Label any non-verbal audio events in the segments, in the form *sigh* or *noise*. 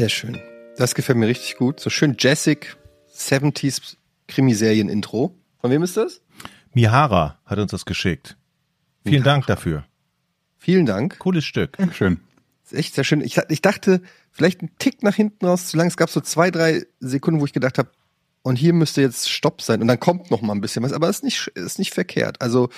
Sehr schön. Das gefällt mir richtig gut. So schön jazzig 70s Krimiserien-Intro. Von wem ist das? Mihara hat uns das geschickt. Vielen Mihara. Dank dafür. Vielen Dank. Cooles Stück. Schön. Ist echt sehr schön. Ich, ich dachte, vielleicht ein Tick nach hinten raus zu lang. Es gab so zwei, drei Sekunden, wo ich gedacht habe, und hier müsste jetzt Stopp sein und dann kommt noch mal ein bisschen was, aber ist nicht ist nicht verkehrt. Also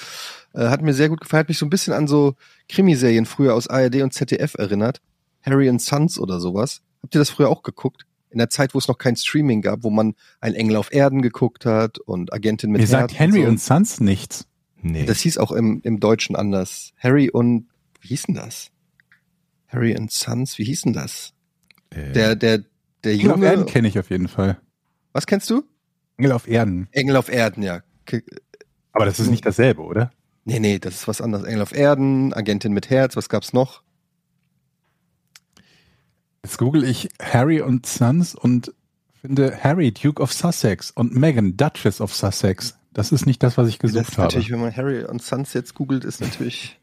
äh, hat mir sehr gut gefallen, hat mich so ein bisschen an so Krimiserien früher aus ARD und ZDF erinnert, Harry and Sons oder sowas. Habt ihr das früher auch geguckt? In der Zeit, wo es noch kein Streaming gab, wo man ein Engel auf Erden geguckt hat und Agentin mit Ihr sagt Henry und, so. und Sons nichts. Nee. Das hieß auch im, im Deutschen anders. Harry und wie hieß denn das? Harry and Sons, wie hieß denn das? Äh. Der der der Junge. Engel auf Erden kenne ich auf jeden Fall. Was kennst du? Engel auf Erden. Engel auf Erden, ja. Aber das ist nicht dasselbe, oder? Nee, nee, das ist was anderes. Engel auf Erden, Agentin mit Herz, was gab's noch? Jetzt google ich Harry und Sons und finde Harry, Duke of Sussex und Meghan, Duchess of Sussex. Das ist nicht das, was ich gesucht das habe. Natürlich, wenn man Harry und Sons jetzt googelt, ist natürlich.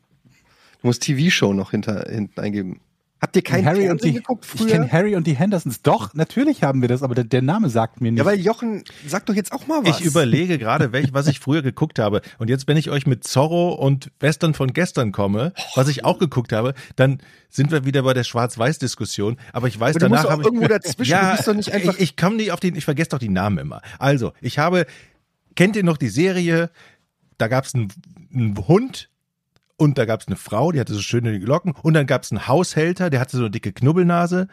Du musst TV-Show noch hinter, hinten eingeben. Habt ihr keinen Harry und die, geguckt früher? Ich kenne Harry und die Hendersons. Doch, natürlich haben wir das, aber der, der, Name sagt mir nicht. Ja, weil Jochen, sag doch jetzt auch mal was. Ich überlege gerade, *laughs* welch, was ich früher geguckt habe. Und jetzt, wenn ich euch mit Zorro und Western von gestern komme, was ich auch geguckt habe, dann sind wir wieder bei der Schwarz-Weiß-Diskussion. Aber ich weiß, aber danach habe ich irgendwo *laughs* dazwischen. Ja, du bist doch nicht einfach. Ich, ich komme nicht auf den. Ich vergesse doch die Namen immer. Also, ich habe. Kennt ihr noch die Serie? Da gab es einen, einen Hund, und da gab es eine Frau, die hatte so schöne Glocken. Und dann gab es einen Haushälter, der hatte so eine dicke Knubbelnase.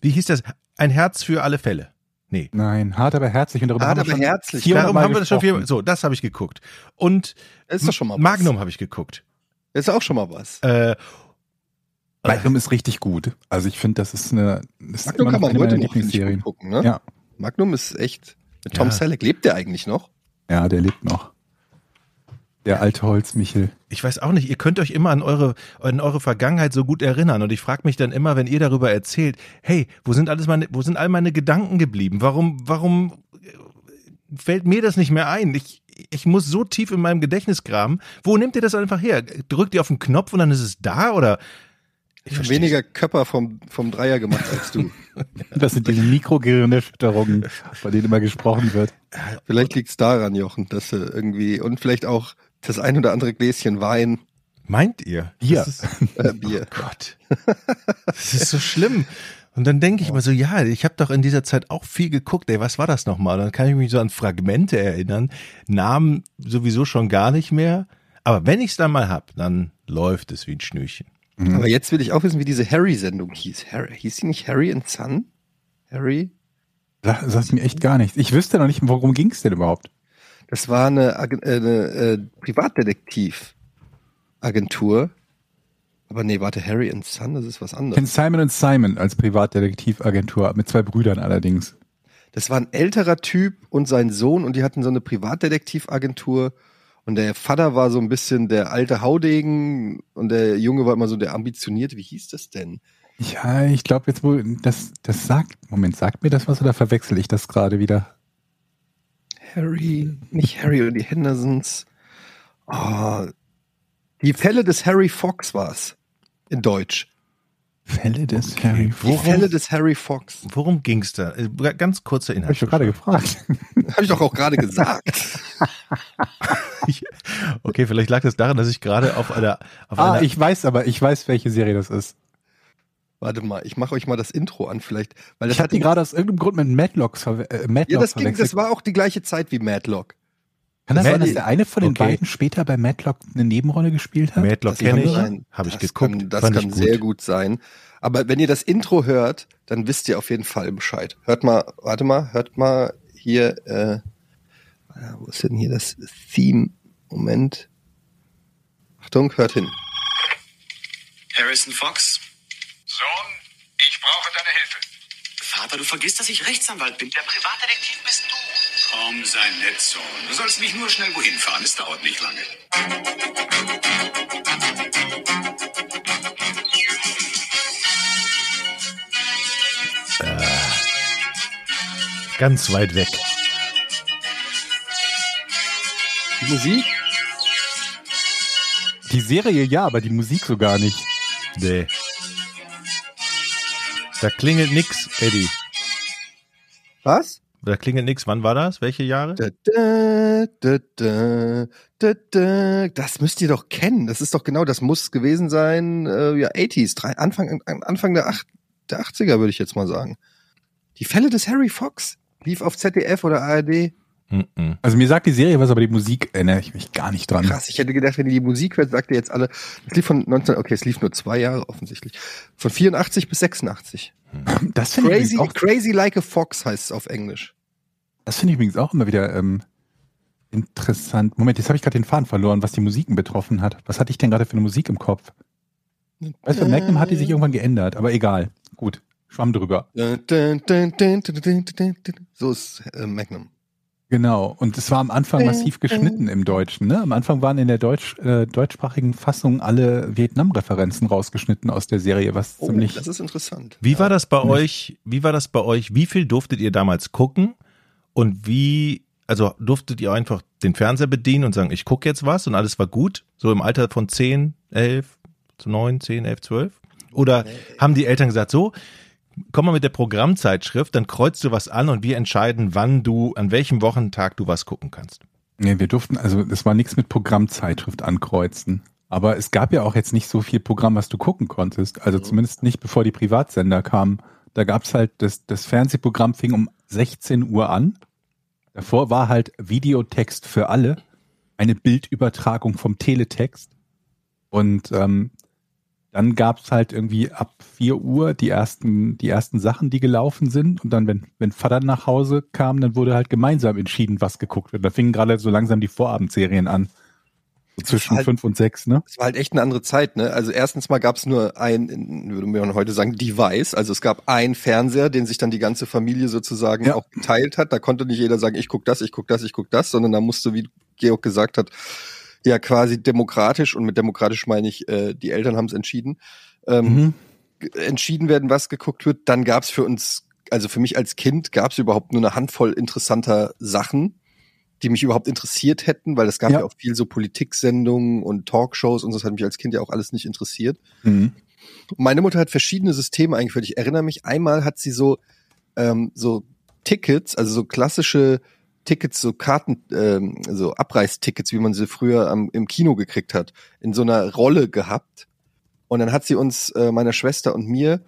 Wie hieß das? Ein Herz für alle Fälle. Nee. Nein, hart aber herzlich. Und darüber hart aber herzlich. Darum haben wir das schon viel, so, das habe ich geguckt. Und ist doch schon mal Magnum habe ich geguckt. Ist auch schon mal was. Äh, Magnum ist richtig gut. Also ich finde, das ist eine, das Magnum ist kann man heute noch nicht gucken, ne? Ja. Magnum ist echt, mit Tom ja. Selleck, lebt der eigentlich noch? Ja, der lebt noch. Der alte Holzmichel. Ich weiß auch nicht, ihr könnt euch immer an eure, an eure Vergangenheit so gut erinnern. Und ich frage mich dann immer, wenn ihr darüber erzählt, hey, wo sind alles meine, wo sind all meine Gedanken geblieben? Warum, warum fällt mir das nicht mehr ein? Ich, ich muss so tief in meinem Gedächtnis graben. Wo nehmt ihr das einfach her? Drückt ihr auf den Knopf und dann ist es da oder? Ich habe weniger Köpper vom, vom Dreier gemacht als du. *laughs* das sind diese Mikrogehirnerschütterungen, bei denen immer gesprochen wird. Vielleicht liegt's daran, Jochen, dass du irgendwie, und vielleicht auch das ein oder andere Gläschen Wein. Meint ihr? Bier. Ist, äh, Bier. Oh Gott. Das ist so schlimm. Und dann denke ich immer so, ja, ich habe doch in dieser Zeit auch viel geguckt. Ey, was war das nochmal? Dann kann ich mich so an Fragmente erinnern. Namen sowieso schon gar nicht mehr. Aber wenn ich es dann mal hab, dann läuft es wie ein Schnürchen. Mhm. Aber jetzt will ich auch wissen, wie diese Harry-Sendung hieß. Harry, hieß sie nicht Harry and Son? Harry? Das sagt mir echt gar nichts. Ich wüsste noch nicht, worum ging es denn überhaupt? Das war eine, äh, eine äh, Privatdetektiv-Agentur. Aber nee, warte, Harry and Son, das ist was anderes. Ich Simon and Simon als Privatdetektivagentur, mit zwei Brüdern allerdings. Das war ein älterer Typ und sein Sohn und die hatten so eine Privatdetektivagentur und der Vater war so ein bisschen der alte Haudegen und der Junge war immer so der ambitionierte. Wie hieß das denn? Ja, ich glaube jetzt wohl, das, das sagt, Moment, sagt mir das was oder verwechsel ich das gerade wieder? Harry, nicht Harry und die Hendersons. Oh, die Fälle des Harry Fox war's. In Deutsch. Fälle des okay. Harry Fox. Die Fälle des Harry Fox. Worum ging's da? Äh, ganz kurzer Inhalt. Hab ich doch gerade gefragt. *laughs* Habe ich doch auch gerade gesagt. *laughs* okay, vielleicht lag das daran, dass ich gerade auf einer. Auf ah, einer ich weiß aber, ich weiß, welche Serie das ist. Warte mal, ich mache euch mal das Intro an, vielleicht. Weil das ich hatte die gerade aus irgendeinem Grund mit Madlock, äh, Madlock Ja, das, ging, das war auch die gleiche Zeit wie Madlock. Kann das sein, dass der eine von den okay. beiden später bei Madlock eine Nebenrolle gespielt hat? Madlock kenne ich, habe ich geguckt. Kann, das kann gut. sehr gut sein. Aber wenn ihr das Intro hört, dann wisst ihr auf jeden Fall Bescheid. Hört mal, warte mal, hört mal hier, äh, wo ist denn hier das Theme? Moment. Achtung, hört hin. Harrison Fox, Sohn, ich brauche deine Hilfe. Vater, du vergisst, dass ich Rechtsanwalt bin. Der Privatdetektiv bist du. Komm, sei nett, Sohn. Du sollst mich nur schnell wohin fahren. Es dauert nicht lange. Äh, ganz weit weg. Die Musik? Die Serie ja, aber die Musik so gar nicht. Nee. Da klingelt nix, Eddie. Was? Da klingelt nix. Wann war das? Welche Jahre? Da, da, da, da, da, da. Das müsst ihr doch kennen. Das ist doch genau, das muss gewesen sein, äh, ja, 80s, drei, Anfang, Anfang der, acht, der 80er, würde ich jetzt mal sagen. Die Fälle des Harry Fox lief auf ZDF oder ARD. Mhm. Also mir sagt die Serie was, aber die Musik erinnere ich mich gar nicht dran. Krass, ich hätte gedacht, wenn ihr die Musik hört, sagt ihr jetzt alle, es lief von 19, okay, es lief nur zwei Jahre offensichtlich. Von 84 bis 86. *laughs* Das finde ich, auch- Crazy Like a Fox heißt es auf Englisch. das finde ich übrigens auch immer wieder ähm, interessant. Moment, jetzt habe ich gerade den Faden verloren, was die Musiken betroffen hat. Was hatte ich denn gerade für eine Musik im Kopf? Weißt du, Magnum hat die sich irgendwann geändert, aber egal. Gut, schwamm drüber. So ist äh, Magnum. Genau. Und es war am Anfang massiv geschnitten im Deutschen. Ne? Am Anfang waren in der Deutsch, äh, deutschsprachigen Fassung alle Vietnam-Referenzen rausgeschnitten aus der Serie, was Oh, ziemlich. das ist interessant. Wie war das bei Nicht. euch? Wie war das bei euch? Wie viel durftet ihr damals gucken? Und wie, also durftet ihr einfach den Fernseher bedienen und sagen, ich gucke jetzt was und alles war gut? So im Alter von 10, 11, 9, 10, 11, 12? Oder haben die Eltern gesagt, so, komm mal mit der Programmzeitschrift, dann kreuzt du was an und wir entscheiden, wann du, an welchem Wochentag du was gucken kannst. Nee, wir durften, also es war nichts mit Programmzeitschrift ankreuzen. Aber es gab ja auch jetzt nicht so viel Programm, was du gucken konntest. Also zumindest nicht, bevor die Privatsender kamen. Da gab's halt, das, das Fernsehprogramm fing um 16 Uhr an. Davor war halt Videotext für alle, eine Bildübertragung vom Teletext. Und ähm, dann gab's halt irgendwie ab 4 Uhr die ersten, die ersten Sachen, die gelaufen sind. Und dann, wenn, wenn Vater nach Hause kam, dann wurde halt gemeinsam entschieden, was geguckt wird. Da fingen gerade so langsam die Vorabendserien an. So zwischen halt- fünf und sechs, ne? Es war halt echt eine andere Zeit, ne? Also erstens mal gab es nur ein, würde man heute sagen, Device. Also es gab einen Fernseher, den sich dann die ganze Familie sozusagen Ja. auch geteilt hat. Da konnte nicht jeder sagen, ich guck das, ich guck das, ich guck das, sondern da musste, wie Georg gesagt hat, ja quasi demokratisch und mit demokratisch meine ich, äh, die Eltern haben es entschieden, ähm, Mhm. entschieden werden, was geguckt wird. Dann gab es für uns, also für mich als Kind, gab es überhaupt nur eine Handvoll interessanter Sachen, die mich überhaupt interessiert hätten, weil es gab ja, Ja. auch viel so Politiksendungen und Talkshows und so, das hat mich als Kind ja auch alles nicht interessiert. Mhm. Meine Mutter hat verschiedene Systeme eingeführt. Ich erinnere mich, einmal hat sie so, ähm, so Tickets, also so klassische Tickets, so Karten, ähm, so Abreißtickets, wie man sie früher am, im Kino gekriegt hat, in so einer Rolle gehabt. Und dann hat sie uns, äh, meiner Schwester und mir,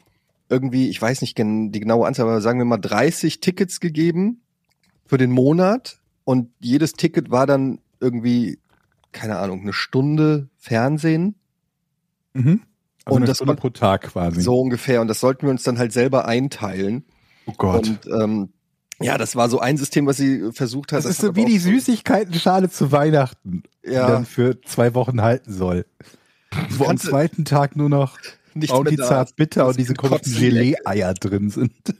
irgendwie, ich weiß nicht die genaue Anzahl, aber sagen wir mal 30 Tickets gegeben für den Monat. Und jedes Ticket war dann irgendwie, keine Ahnung, eine Stunde Fernsehen. Mhm. Also Und eine das Stunde pro Tag quasi. So ungefähr. Und das sollten wir uns dann halt selber einteilen. oh Gott. Und ähm, ja, das war so ein System, was sie versucht hat. das ist hat so wie die Süßigkeiten-Schale zu Weihnachten, die Ja, dann für zwei Wochen halten soll. *laughs* Wo am zweiten Tag nur noch nicht Audi zart bitter Das und diese komischen Gelee-Eier drin sind. *laughs*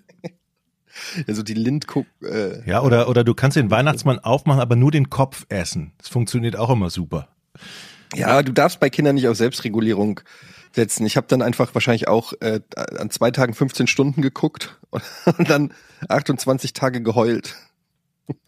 Also die Lindkuck. Äh, Ja, oder, oder du kannst den Weihnachtsmann aufmachen, aber nur den Kopf essen. Das funktioniert auch immer super. ja, du darfst bei Kindern nicht auf Selbstregulierung setzen. Ich habe dann einfach wahrscheinlich auch äh, an zwei Tagen 15 Stunden geguckt und *laughs* dann 28 Tage geheult.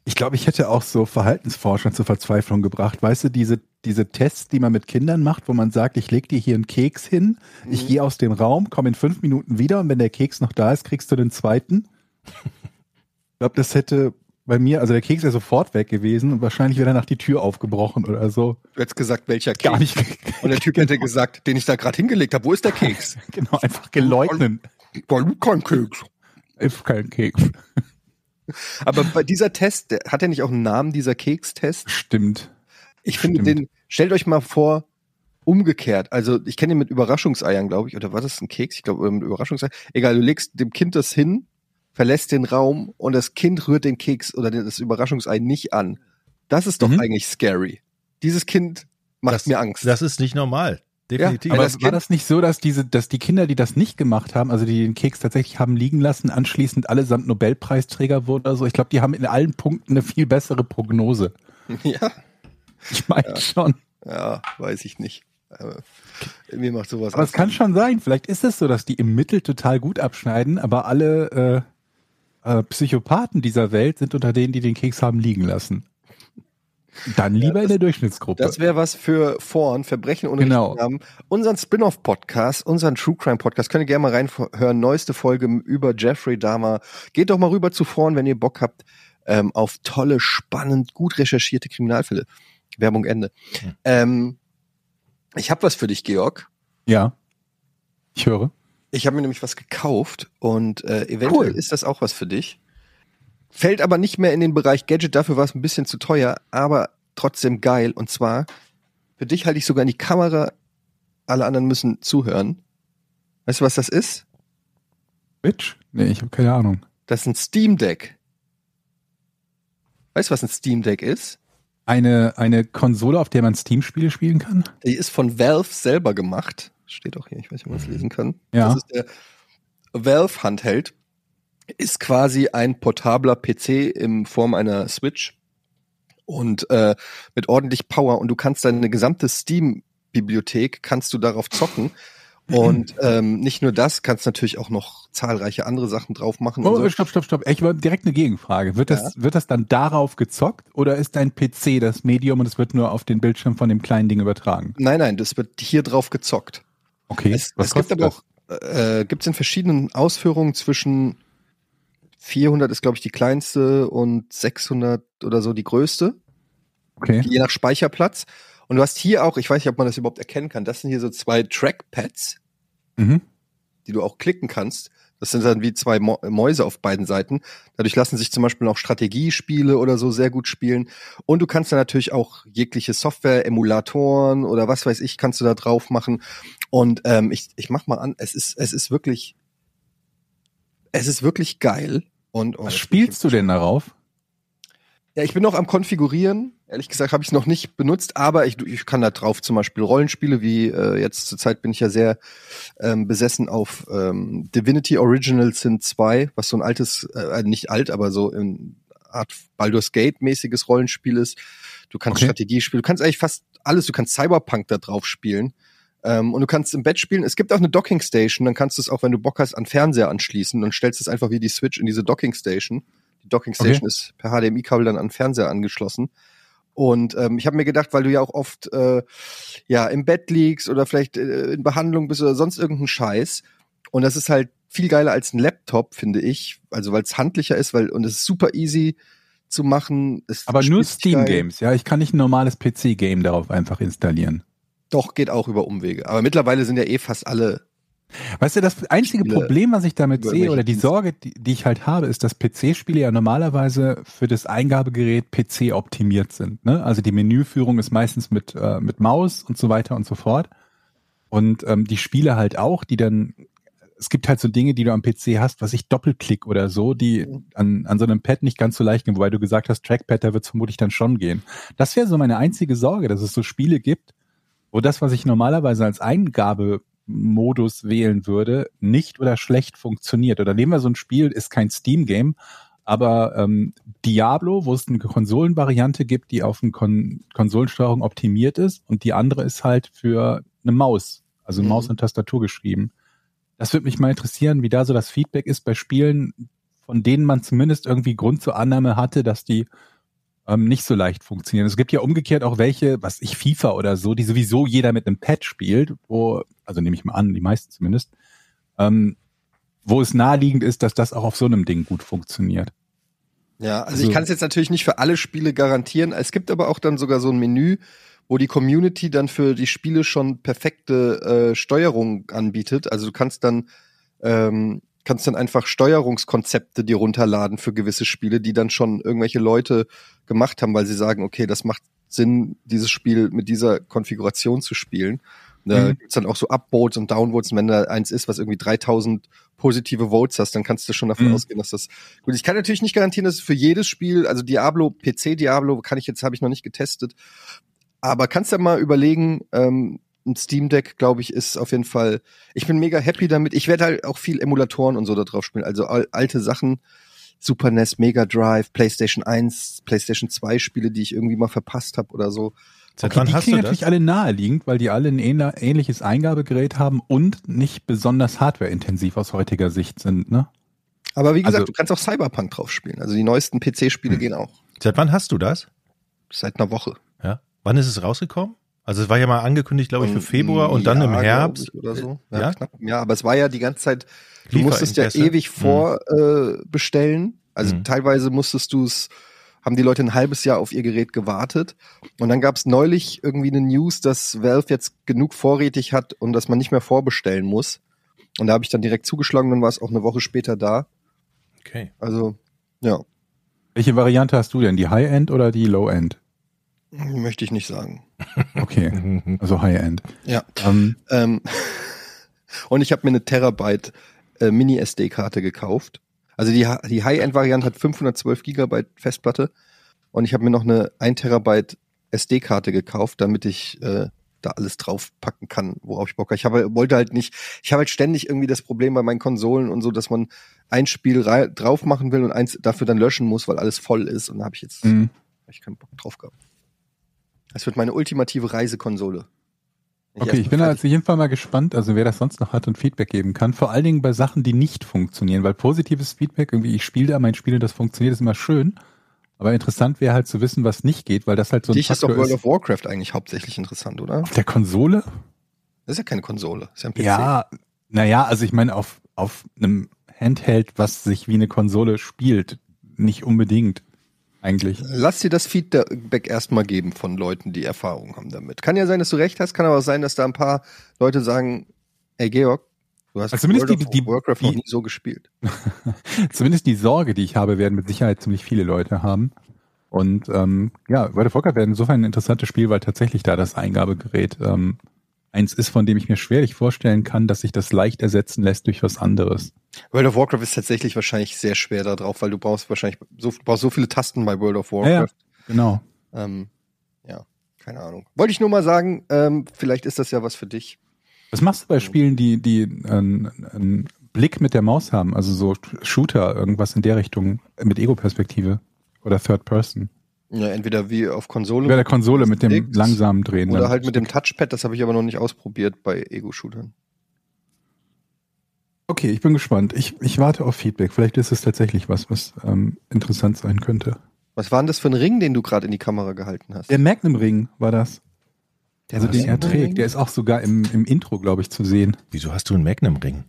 Ich glaube, ich hätte auch so Verhaltensforscher zur Verzweiflung gebracht. Weißt du, diese, diese Tests, die man mit Kindern macht, wo man sagt, ich leg dir hier einen Keks hin, ich Mhm. gehe aus dem Raum, komme in fünf Minuten wieder und wenn der Keks noch da ist, kriegst du den zweiten. Ich glaube, das hätte bei mir, also der Keks wäre sofort weg gewesen und wahrscheinlich wäre danach die Tür aufgebrochen oder so. Du hättest gesagt, welcher Keks. Gar nicht. Und der Typ *laughs* hätte gesagt, den ich da gerade hingelegt habe, wo ist der Keks? *laughs* Genau, einfach geleugnet. Weil du kein Keks. Ist kein Keks. *laughs* Aber bei dieser Test, der, hat er nicht auch einen Namen, dieser Kekstest? Stimmt. Ich finde Stimmt. den, stellt euch mal vor, umgekehrt. Also ich kenne den mit Überraschungseiern, glaube ich. Oder war das ein Keks? Ich glaube, mit Überraschungseiern. Egal, du legst dem Kind das hin, verlässt den Raum und das Kind rührt den Keks oder das Überraschungsei nicht an. Das ist doch Mhm. eigentlich scary. Dieses Kind macht das, mir Angst. Das ist nicht normal. Definitiv. Aber das war das nicht so, dass diese, dass die Kinder, die das nicht gemacht haben, also die den Keks tatsächlich haben liegen lassen, anschließend allesamt Nobelpreisträger wurden oder so? Ich glaube, die haben in allen Punkten eine viel bessere Prognose. *laughs* ja, Ich meine schon. ja, weiß ich nicht. Aber mir macht sowas Aber es kann schon sein. Vielleicht ist es so, dass die im Mittel total gut abschneiden, aber alle äh, Psychopathen dieser Welt sind unter denen, die den Keks haben liegen lassen. Dann lieber in der Durchschnittsgruppe. Das wäre was für Vorn, Verbrechen ohne Genau. Namen. Unseren Spin-off-Podcast, unseren True Crime Podcast, könnt ihr gerne mal reinhören. Neueste Folge über Jeffrey Dahmer. Geht doch mal rüber zu Vorn, wenn ihr Bock habt ähm, auf tolle, spannend, gut recherchierte Kriminalfälle. Werbung Ende. Ähm, ich habe was für dich, Georg. ja. Ich höre. Ich habe mir nämlich was gekauft und äh, eventuell Cool. ist das auch was für dich. Fällt aber nicht mehr in den Bereich Gadget, dafür war es ein bisschen zu teuer, aber trotzdem geil. Und zwar, für dich halte ich sogar in die Kamera, alle anderen müssen zuhören. Weißt du, was das ist? Bitch? Nee, ich habe keine Ahnung. Das ist ein Steam Deck. Weißt du, was ein Steam Deck ist? Eine, eine Konsole, auf der man Steam-Spiele spielen kann? Die ist von Valve selber gemacht. Steht auch hier, ich weiß nicht, ob man es lesen kann. Ja. Das ist der Valve Handheld. Ist quasi ein portabler PC in Form einer Switch und äh, mit ordentlich Power und du kannst deine gesamte Steam-Bibliothek kannst du darauf zocken. *laughs* Und ähm, nicht nur das, kannst natürlich auch noch zahlreiche andere Sachen drauf machen. Oh, so. stopp, stopp, stopp. Ich wollte direkt eine Gegenfrage. Wird das, wird das dann darauf gezockt oder ist dein PC das Medium und es wird nur auf den Bildschirm von dem kleinen Ding übertragen? Nein, nein, das wird hier drauf gezockt. Okay. Es, es gibt aber auch, äh, gibt es in verschiedenen Ausführungen zwischen 400 ist, glaube ich, die kleinste und 600 oder so die größte, Okay. je nach Speicherplatz. Und du hast hier auch, ich weiß nicht, ob man das überhaupt erkennen kann, das sind hier so zwei Trackpads, Mhm. die du auch klicken kannst. Das sind dann wie zwei Mäuse auf beiden Seiten. Dadurch lassen sich zum Beispiel auch Strategiespiele oder so sehr gut spielen. Und du kannst da natürlich auch jegliche Software, Emulatoren oder was weiß ich, kannst du da drauf machen. Und ähm, ich, ich mach mal an, es ist, es ist wirklich, es ist wirklich geil. Und oh, Was spielst du denn darauf? ja, ich bin noch am Konfigurieren. Ehrlich gesagt habe ich es noch nicht benutzt, aber ich, ich kann da drauf zum Beispiel Rollenspiele, wie äh, jetzt zurzeit bin ich ja sehr ähm, besessen auf ähm, Divinity Original Sin 2, was so ein altes, äh, nicht alt, aber so in Art Baldur's Gate mäßiges Rollenspiel ist. Du kannst Okay. Strategiespiele, du kannst eigentlich fast alles, du kannst Cyberpunk da drauf spielen. Ähm, und du kannst im Bett spielen. Es gibt auch eine Docking Station, dann kannst du es auch, wenn du Bock hast, an Fernseher anschließen. Dann stellst du es einfach wie die Switch in diese Docking Station. Die Docking Station Okay. ist per HDMI-Kabel dann an Fernseher angeschlossen. Und ähm, ich habe mir gedacht, weil du ja auch oft äh, ja im Bett liegst oder vielleicht äh, in Behandlung bist oder sonst irgendeinen Scheiß. Und das ist halt viel geiler als ein Laptop, finde ich. Also weil es handlicher ist, weil und es ist super easy zu machen. Es Aber nur geil. Steam-Games, ja. Ich kann nicht ein normales PC-Game darauf einfach installieren. Doch, geht auch über Umwege. Aber mittlerweile sind ja eh fast alle. Weißt du, das einzige Spiele Problem, was ich damit sehe, oder die. Sorge, die, die ich halt habe, ist, dass PC-Spiele ja normalerweise für das Eingabegerät PC optimiert sind. Ne? Also die Menüführung ist meistens mit, äh, mit Maus und so weiter und so fort. Und ähm, die Spiele halt auch, die dann, es gibt halt so Dinge, die du am PC hast, was ich Doppelklick oder so, die an, an so einem Pad nicht ganz so leicht gehen, wobei du gesagt hast, Trackpad, da wird es vermutlich dann schon gehen. Das wäre so meine einzige Sorge, dass es so Spiele gibt, wo das, was ich normalerweise als Eingabemodus wählen würde, nicht oder schlecht funktioniert. Oder nehmen wir so ein Spiel, ist kein Steam-Game, aber ähm, Diablo, wo es eine Konsolenvariante gibt, die auf eine Kon Konsolensteuerung optimiert ist und die andere ist halt für eine Maus, also Mhm. Maus und Tastatur geschrieben. Das würde mich mal interessieren, wie da so das Feedback ist bei Spielen, von denen man zumindest irgendwie Grund zur Annahme hatte, dass die ähm, nicht so leicht funktionieren. Es gibt ja umgekehrt auch welche, was ich FIFA oder so, die sowieso jeder mit einem Pad spielt, wo, also nehme ich mal an, die meisten zumindest, ähm, wo es naheliegend ist, dass das auch auf so einem Ding gut funktioniert. Ja, also, Also- ich kann es jetzt natürlich nicht für alle Spiele garantieren. Es gibt aber auch dann sogar so ein Menü, wo die Community dann für die Spiele schon perfekte äh, Steuerung anbietet. Also du kannst dann ähm, kannst dann einfach Steuerungskonzepte dir runterladen für gewisse Spiele, die dann schon irgendwelche Leute gemacht haben, weil sie sagen, okay, das macht Sinn, dieses Spiel mit dieser Konfiguration zu spielen. Da Mhm. gibt's dann auch so Upvotes und Downvotes. Und wenn da eins ist, was irgendwie 3000 positive Votes hast, dann kannst du schon davon Mhm. ausgehen, dass das gut. Ich kann natürlich nicht garantieren, dass es für jedes Spiel, also Diablo, PC Diablo, kann ich jetzt, habe ich noch nicht getestet. Aber kannst ja mal überlegen, ähm, ein Steam Deck, glaube ich, ist auf jeden Fall. Ich bin mega happy damit. Ich werde halt auch viel Emulatoren und so da drauf spielen. Also al alte Sachen, Super NES, Mega Drive, PlayStation 1, PlayStation 2 Spiele, die ich irgendwie mal verpasst habe oder so. Seit Okay, wann die hast du klingen das? natürlich alle naheliegend, weil die alle ein ähnl- ähnliches Eingabegerät haben und nicht besonders hardwareintensiv aus heutiger Sicht sind. Ne? Aber wie gesagt, Also- du kannst auch Cyberpunk drauf spielen. Also die neuesten PC-Spiele gehen auch. Seit wann hast du das? seit einer Woche. Ja. Wann ist es rausgekommen? Also es war ja mal angekündigt, glaube ich, für Februar und dann im Jahr, Herbst. Oder so. Ja, Ja? knapp. ja, aber es war ja die ganze Zeit, du musstest ja ewig vorbestellen. Äh, bestellen. also Mhm. teilweise musstest du es, haben die Leute ein halbes Jahr auf ihr Gerät gewartet. Und dann gab es neulich irgendwie eine News, dass Valve jetzt genug vorrätig hat und dass man nicht mehr vorbestellen muss. Und da habe ich dann direkt zugeschlagen, dann war es auch eine Woche später da. Okay. Also, ja, Welche Variante hast du denn? Die High-End oder die Low-End? Möchte ich nicht sagen. *laughs* Okay, also High-End. Ja. Ähm, Ähm, *laughs* und ich habe mir eine Terabyte äh, Mini-SD-Karte gekauft. Also die, die High-End-Variante hat 512 Gigabyte Festplatte und ich habe mir noch eine 1 Terabyte SD-Karte gekauft, damit ich äh, da alles draufpacken kann, worauf ich Bock habe. Ich habe, wollte halt nicht, ich habe halt ständig irgendwie das Problem bei meinen Konsolen und so, dass man ein Spiel drauf machen will und eins dafür dann löschen muss, weil alles voll ist und da habe ich jetzt mh. hab ich keinen Bock drauf gehabt. Das wird meine ultimative Reisekonsole. Wenn Okay, ich bin fertig- auf jeden Fall mal gespannt, also wer das sonst noch hat und Feedback geben kann. Vor allen Dingen bei Sachen, die nicht funktionieren, weil positives Feedback, irgendwie ich spiele da mein Spiel und das funktioniert, ist immer schön. Aber interessant wäre halt zu wissen, was nicht geht, weil das halt so ein Dich ist doch Faktor World of Warcraft eigentlich hauptsächlich interessant, oder? auf der Konsole. Das ist ja keine Konsole, das ist ja ein PC. Ja, naja, also ich meine auf, auf einem Handheld, was sich wie eine Konsole spielt, nicht unbedingt eigentlich. Lass dir das Feedback erstmal geben von Leuten, die Erfahrung haben damit. Kann ja sein, dass du recht hast, kann aber auch sein, dass da ein paar Leute sagen, ey Georg, du hast Also zumindest World die- die- Warcraft noch die- nie so gespielt. *laughs* Zumindest die Sorge, die ich habe, werden mit Sicherheit ziemlich viele Leute haben. Und ähm, ja, World of Warcraft wäre insofern ein interessantes Spiel, weil tatsächlich da das Eingabegerät ähm, eins ist, von dem ich mir schwerlich vorstellen kann, dass sich das leicht ersetzen lässt durch was anderes. World of Warcraft ist tatsächlich wahrscheinlich sehr schwer da drauf, weil du brauchst wahrscheinlich so, du brauchst so viele Tasten bei World of Ja, ja. Warcraft. Genau. Ähm, ja, keine Ahnung. Wollte ich nur mal sagen, ähm, vielleicht ist das ja was für dich. Was machst du bei Spielen, die, die einen, einen Blick mit der Maus haben? Also so Shooter, irgendwas in der Richtung mit Ego-Perspektive oder Third Person? Ja, entweder wie auf Konsole Bei der Konsole mit dem langsamen Drehen. oder dann. halt mit dem Touchpad, das habe ich aber noch nicht ausprobiert bei Ego-Shootern. Okay, ich bin gespannt. Ich, ich warte auf Feedback. Vielleicht ist es tatsächlich was, was ähm, interessant sein könnte. Was war denn das für ein Ring, den du gerade in die Kamera gehalten hast? Der Magnum Ring war das. also den er trägt. Der ist auch sogar im, im Intro, glaube ich, zu sehen, Wieso hast du einen Magnum-Ring?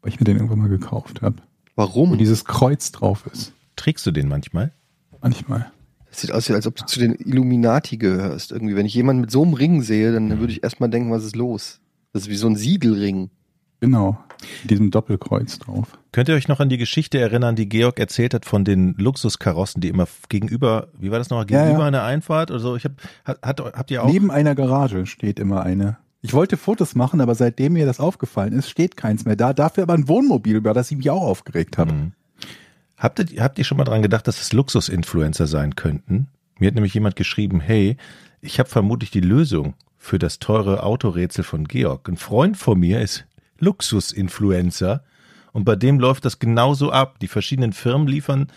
weil ich mir den irgendwann mal gekauft habe. Wo Warum? dieses Kreuz drauf ist. Trägst du den manchmal? Manchmal. Das sieht aus, als ob du zu den Illuminati gehörst. Irgendwie, wenn ich jemanden mit so einem Ring sehe, dann würde ich erstmal denken, was ist los? Das ist wie so ein Siegelring. Genau. Mit diesem Doppelkreuz drauf. Könnt ihr euch noch an die Geschichte erinnern, die Georg erzählt hat von den Luxuskarossen, die immer gegenüber, wie war das nochmal, Ja, gegenüber ja. einer Einfahrt oder so? Ich hab, hat, habt ihr auch? Neben einer Garage steht immer eine. Ich wollte Fotos machen, aber seitdem mir das aufgefallen ist, steht keins mehr da. Dafür aber ein Wohnmobil, über das ich mich auch aufgeregt habe. Mhm. Habt ihr, habt ihr schon mal dran gedacht, dass es Luxusinfluencer sein könnten? Mir hat nämlich jemand geschrieben, hey, ich habe vermutlich die Lösung für das teure Autorätsel von Georg. Ein Freund von mir ist Luxusinfluencer und bei dem läuft das genauso ab. Die verschiedenen Firmen liefern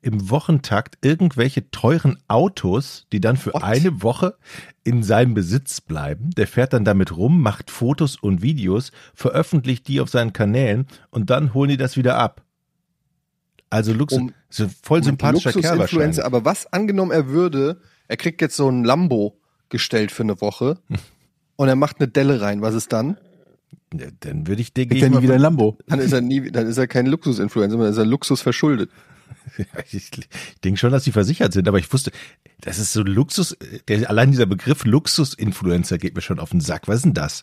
im Wochentakt irgendwelche teuren Autos, die dann für What? eine Woche in seinem Besitz bleiben. Der fährt dann damit rum, macht Fotos und Videos, veröffentlicht die auf seinen Kanälen und dann holen die das wieder ab. Also Luxus, Um- so voll sympathischer Kerl Luxusinfluencer, wahrscheinlich. aber was angenommen er würde, er kriegt jetzt so ein Lambo gestellt für eine Woche *laughs* und er macht eine Delle rein, was ist dann? Ja, Dann würde ich, ich, er nie wieder ein Lambo. Dann ist er nie, dann ist er kein Luxusinfluencer, sondern ist er Luxus verschuldet. *laughs* Ja, ich, ich denke schon, dass die versichert sind, aber ich wusste, das ist so Luxus, der, allein dieser Begriff Luxusinfluencer geht mir schon auf den Sack. Was ist denn das?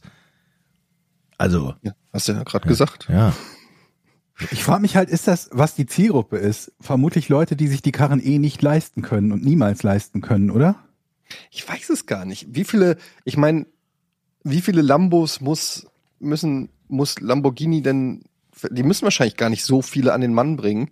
Also, Ja, hast du ja gerade gesagt. ja. Ich frage mich halt, ist das, was die Zielgruppe ist? Vermutlich Leute, die sich die Karren eh nicht leisten können und niemals leisten können, oder? Ich weiß es gar nicht. Wie viele, ich meine, wie viele Lambos muss, müssen, muss Lamborghini denn, die müssen wahrscheinlich gar nicht so viele an den Mann bringen,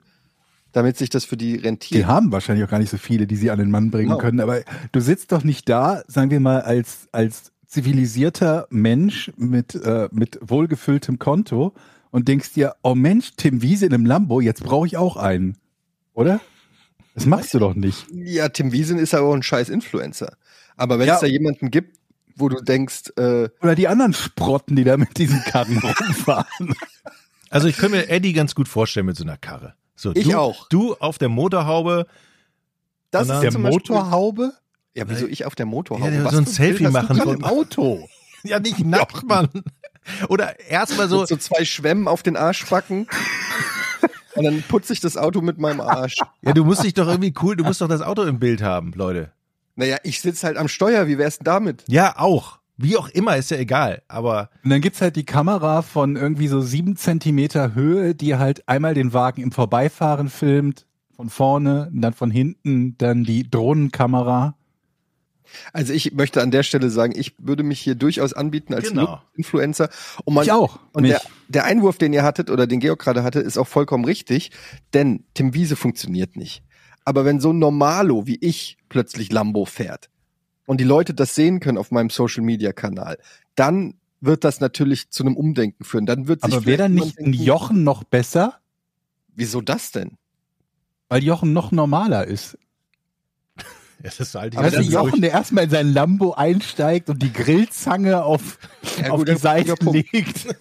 damit sich das für die Die rentiert. haben wahrscheinlich auch gar nicht so viele, die sie an den Mann bringen Genau. können. Aber du sitzt doch nicht da, sagen wir mal, als, als zivilisierter Mensch mit, äh, mit wohlgefülltem Konto und denkst dir, oh Mensch, Tim Wiese in einem Lambo, jetzt brauche ich auch einen. Oder? Das machst du doch nicht. Ja, Tim Wiesen ist aber auch ein scheiß Influencer. Aber wenn Ja. es da jemanden gibt, wo du denkst, äh, Oder die anderen Sprotten, die da mit diesen Karren *laughs* rumfahren. Also ich könnte mir Eddie ganz gut vorstellen mit so einer Karre. So, Ich du, auch. Du auf der Motorhaube, Das ist Der zum Beispiel- Motorhaube? Ja, wieso ich auf der Motorhaube? Ja, so ein Selfie machen von im Auto. *laughs* Ja, nicht nackt, Mann. Oder erstmal so, So, so zwei Schwämmen auf den Arschbacken. Und dann putze ich das Auto mit meinem Arsch. ja, du musst dich doch irgendwie cool, du musst doch das Auto im Bild haben, Leute. Naja, ich sitze halt am Steuer. Wie wär's denn damit? Ja, auch. Wie auch immer, ist ja egal. Aber Und dann gibt's halt die Kamera von irgendwie so sieben Zentimeter Höhe, die halt einmal den Wagen im Vorbeifahren filmt, von vorne, und dann von hinten, dann die Drohnenkamera. Also ich möchte an der Stelle sagen, ich würde mich hier durchaus anbieten als Genau. Influencer. Und man, Ich auch. Und Mich. der, der Einwurf, den ihr hattet oder den Georg gerade hatte, ist auch vollkommen richtig, denn Tim Wiese funktioniert nicht. Aber wenn so ein Normalo wie ich plötzlich Lambo fährt und die Leute das sehen können auf meinem Social Media Kanal, dann wird das natürlich zu einem Umdenken führen. Dann wird sich Aber wäre dann nicht ein Jochen noch besser? Wieso das denn? Weil Jochen noch normaler ist. Ja, das halte ich Aber dann der Jochen, der erstmal in sein Lambo einsteigt und die Grillzange auf, Ja, auf die Seite Punkt. legt.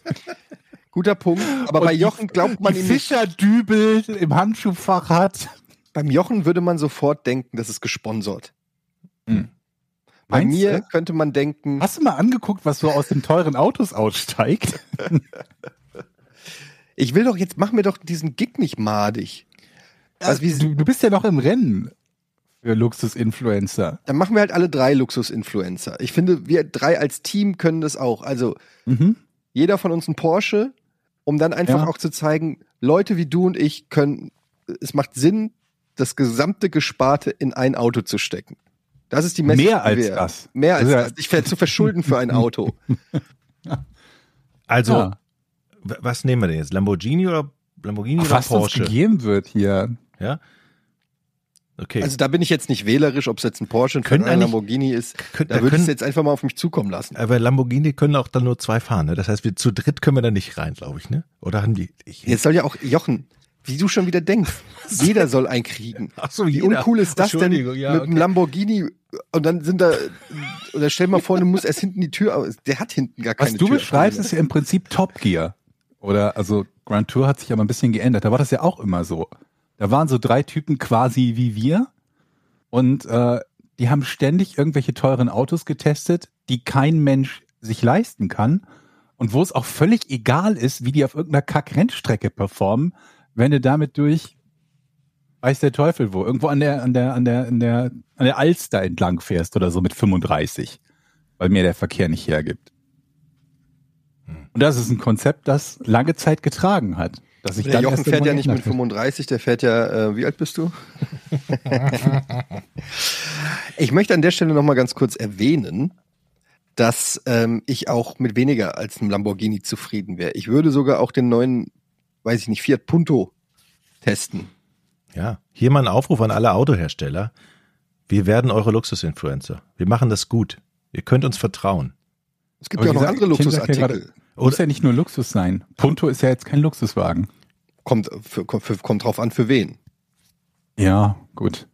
Guter Punkt. Aber Und bei die- Jochen glaubt man die ihm nicht. Fischerdübel im Handschuhfach hat. Beim Jochen würde man sofort denken, das ist gesponsert. Hm. Bei Meinst mir du? könnte man denken, Hast du mal angeguckt, was so aus den teuren Autos aussteigt? ich will doch jetzt, mach mir doch diesen Gig nicht madig. Also wie, du, du bist ja noch im Rennen für Luxus-Influencer. Dann machen wir halt alle drei Luxus-Influencer. Ich finde, wir drei als Team können das auch. Also Mhm. jeder von uns ein Porsche, um dann einfach Ja. auch zu zeigen, Leute wie du und ich können, es macht Sinn, das gesamte Gesparte in ein Auto zu stecken. Das ist die Message. Mehr als wir- das. Mehr als Das. Ich werde zu verschulden für ein Auto. *laughs* Also, Ja. was nehmen wir denn jetzt? Lamborghini oder Lamborghini oder Was Porsche? gegeben wird hier. Ja. Okay. Also da bin ich jetzt nicht wählerisch, ob es jetzt ein Porsche, ein Können Ferrari, ein Lamborghini ist. Könnt- Da da würde ich es können- jetzt einfach mal auf mich zukommen lassen. aber Lamborghini können auch dann nur zwei fahren, ne? Das heißt, wir zu dritt können wir da nicht rein, glaube ich, ne? Oder haben die? Ich, Jetzt soll ja auch Jochen, wie du schon wieder denkst, *laughs* jeder soll einen kriegen. Ach so, Wie jeder. uncool ist das denn ja, mit einem okay. Lamborghini und dann sind da oder stell mal vor, du musst erst hinten die Tür aus. Der hat hinten gar keine Was du Tür. beschreibst, ist ja im Prinzip Top Gear. Oder, also Grand Tour hat sich aber ein bisschen geändert. Da war das ja auch immer so. Da waren so drei Typen quasi wie wir. Und äh, die haben ständig irgendwelche teuren Autos getestet, die kein Mensch sich leisten kann. Und wo es auch völlig egal ist, wie die auf irgendeiner Kack-Rennstrecke performen, wenn du damit durch, weiß der Teufel wo, irgendwo an der, an der, an der, an der, an der Alster entlang fährst oder so mit 35, weil mir der Verkehr nicht hergibt. Und das ist ein Konzept, das lange Zeit getragen hat. Dass sich Der dann Jochen fährt ja nicht mit geändert hat. 35, der fährt ja, äh, wie alt bist du? *laughs* ich möchte an der Stelle noch mal ganz kurz erwähnen, dass ähm, ich auch mit weniger als einem Lamborghini zufrieden wäre. Ich würde sogar auch den neuen, weiß ich nicht, Fiat Punto testen. Ja, hier mal ein Aufruf an alle Autohersteller. Wir werden eure Luxusinfluencer. Wir machen das gut. Ihr könnt uns vertrauen. Es gibt Aber ja auch noch andere Luxusartikel. Muss ja nicht nur Luxus sein. Punto ist ja jetzt kein Luxuswagen. Kommt, für, kommt, für, kommt drauf an, für wen. Ja, gut.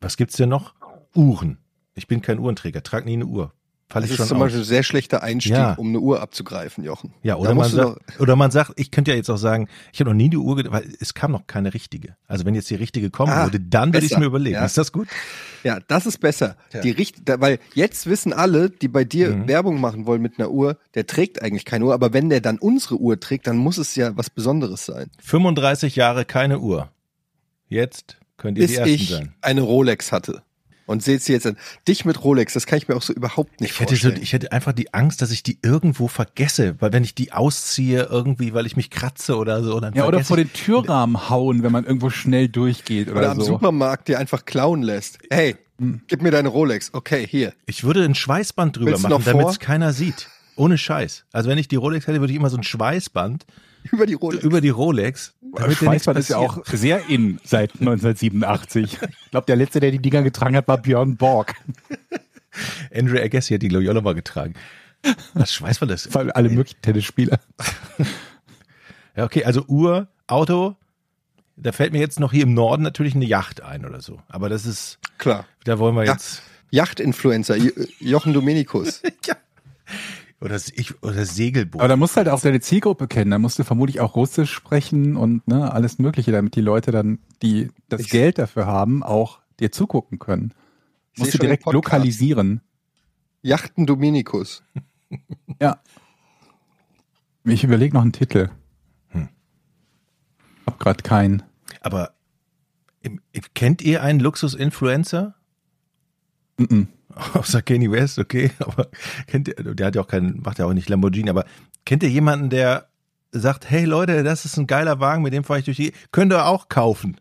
Was gibt's denn noch? Uhren. Ich bin kein Uhrenträger, trag nie eine Uhr. Fall Das ist zum aus. Beispiel ein sehr schlechter Einstieg, Ja. um eine Uhr abzugreifen, Jochen. Ja, oder man, sagt, oder man sagt, ich könnte ja jetzt auch sagen, ich habe noch nie die Uhr, weil es kam noch keine richtige. Also wenn jetzt die richtige kommen Ah, würde, dann würde ich mir überlegen. Ja. Ist das gut? Ja, das ist besser. Tja. Die richt, weil jetzt wissen alle, die bei dir Mhm. Werbung machen wollen mit einer Uhr, der trägt eigentlich keine Uhr, aber wenn der dann unsere Uhr trägt, dann muss es ja was Besonderes sein. 35 Jahre keine Uhr. Jetzt könnt ihr Bis die Ersten ich sein. eine Rolex hatte. Und seht sie jetzt an. Dich mit Rolex, das kann ich mir auch so überhaupt nicht Ich hätte, so, vorstellen. ich hätte einfach die Angst, dass ich die irgendwo vergesse, weil wenn ich die ausziehe irgendwie, weil ich mich kratze oder so, dann Ja, oder vor den Türrahmen hauen, wenn man irgendwo schnell durchgeht oder, Oder am so. Supermarkt dir einfach klauen lässt. Hey, Hm. gib mir deine Rolex. Okay, hier. Ich würde ein Schweißband drüber Willst machen, damit es keiner sieht. Ohne Scheiß. Also wenn ich die Rolex hätte, würde ich immer so ein Schweißband *laughs* Über die Rolex. über die Rolex, damit dir nichts Schweißband ist ja auch sehr in seit 1987. Ich glaube, der letzte, der die Dinger getragen hat, war Björn Borg. *laughs* Andrew Agassi hat die Loyola mal getragen. Das Schweißband ist. Weil alle möglichen Tennisspieler. *laughs* Ja, okay, also Uhr, Auto. Da fällt mir jetzt noch hier im Norden natürlich eine Yacht ein oder so. Aber das ist, Klar. da wollen wir Ja. jetzt. Yachtinfluencer, Jo- Jochen Dominikus. Oder, ich, oder Segelboot. Aber da musst du halt auch deine Zielgruppe kennen. Da musst du vermutlich auch Russisch sprechen und ne, alles Mögliche, damit die Leute dann, die das Ich- Geld dafür haben, auch dir zugucken können. Musst du direkt lokalisieren. Yachten Dominikus. Ja. Ich überlege noch einen Titel. Hm. Hab grad keinen. Aber kennt ihr einen Luxus-Influencer? Mhm. *laughs* Außer Kanye West, okay, *laughs* aber kennt ihr, der hat ja auch keinen, macht ja auch nicht Lamborghini, aber kennt ihr jemanden, der sagt, hey Leute, das ist ein geiler Wagen, mit dem fahre ich durch die, könnt ihr auch kaufen?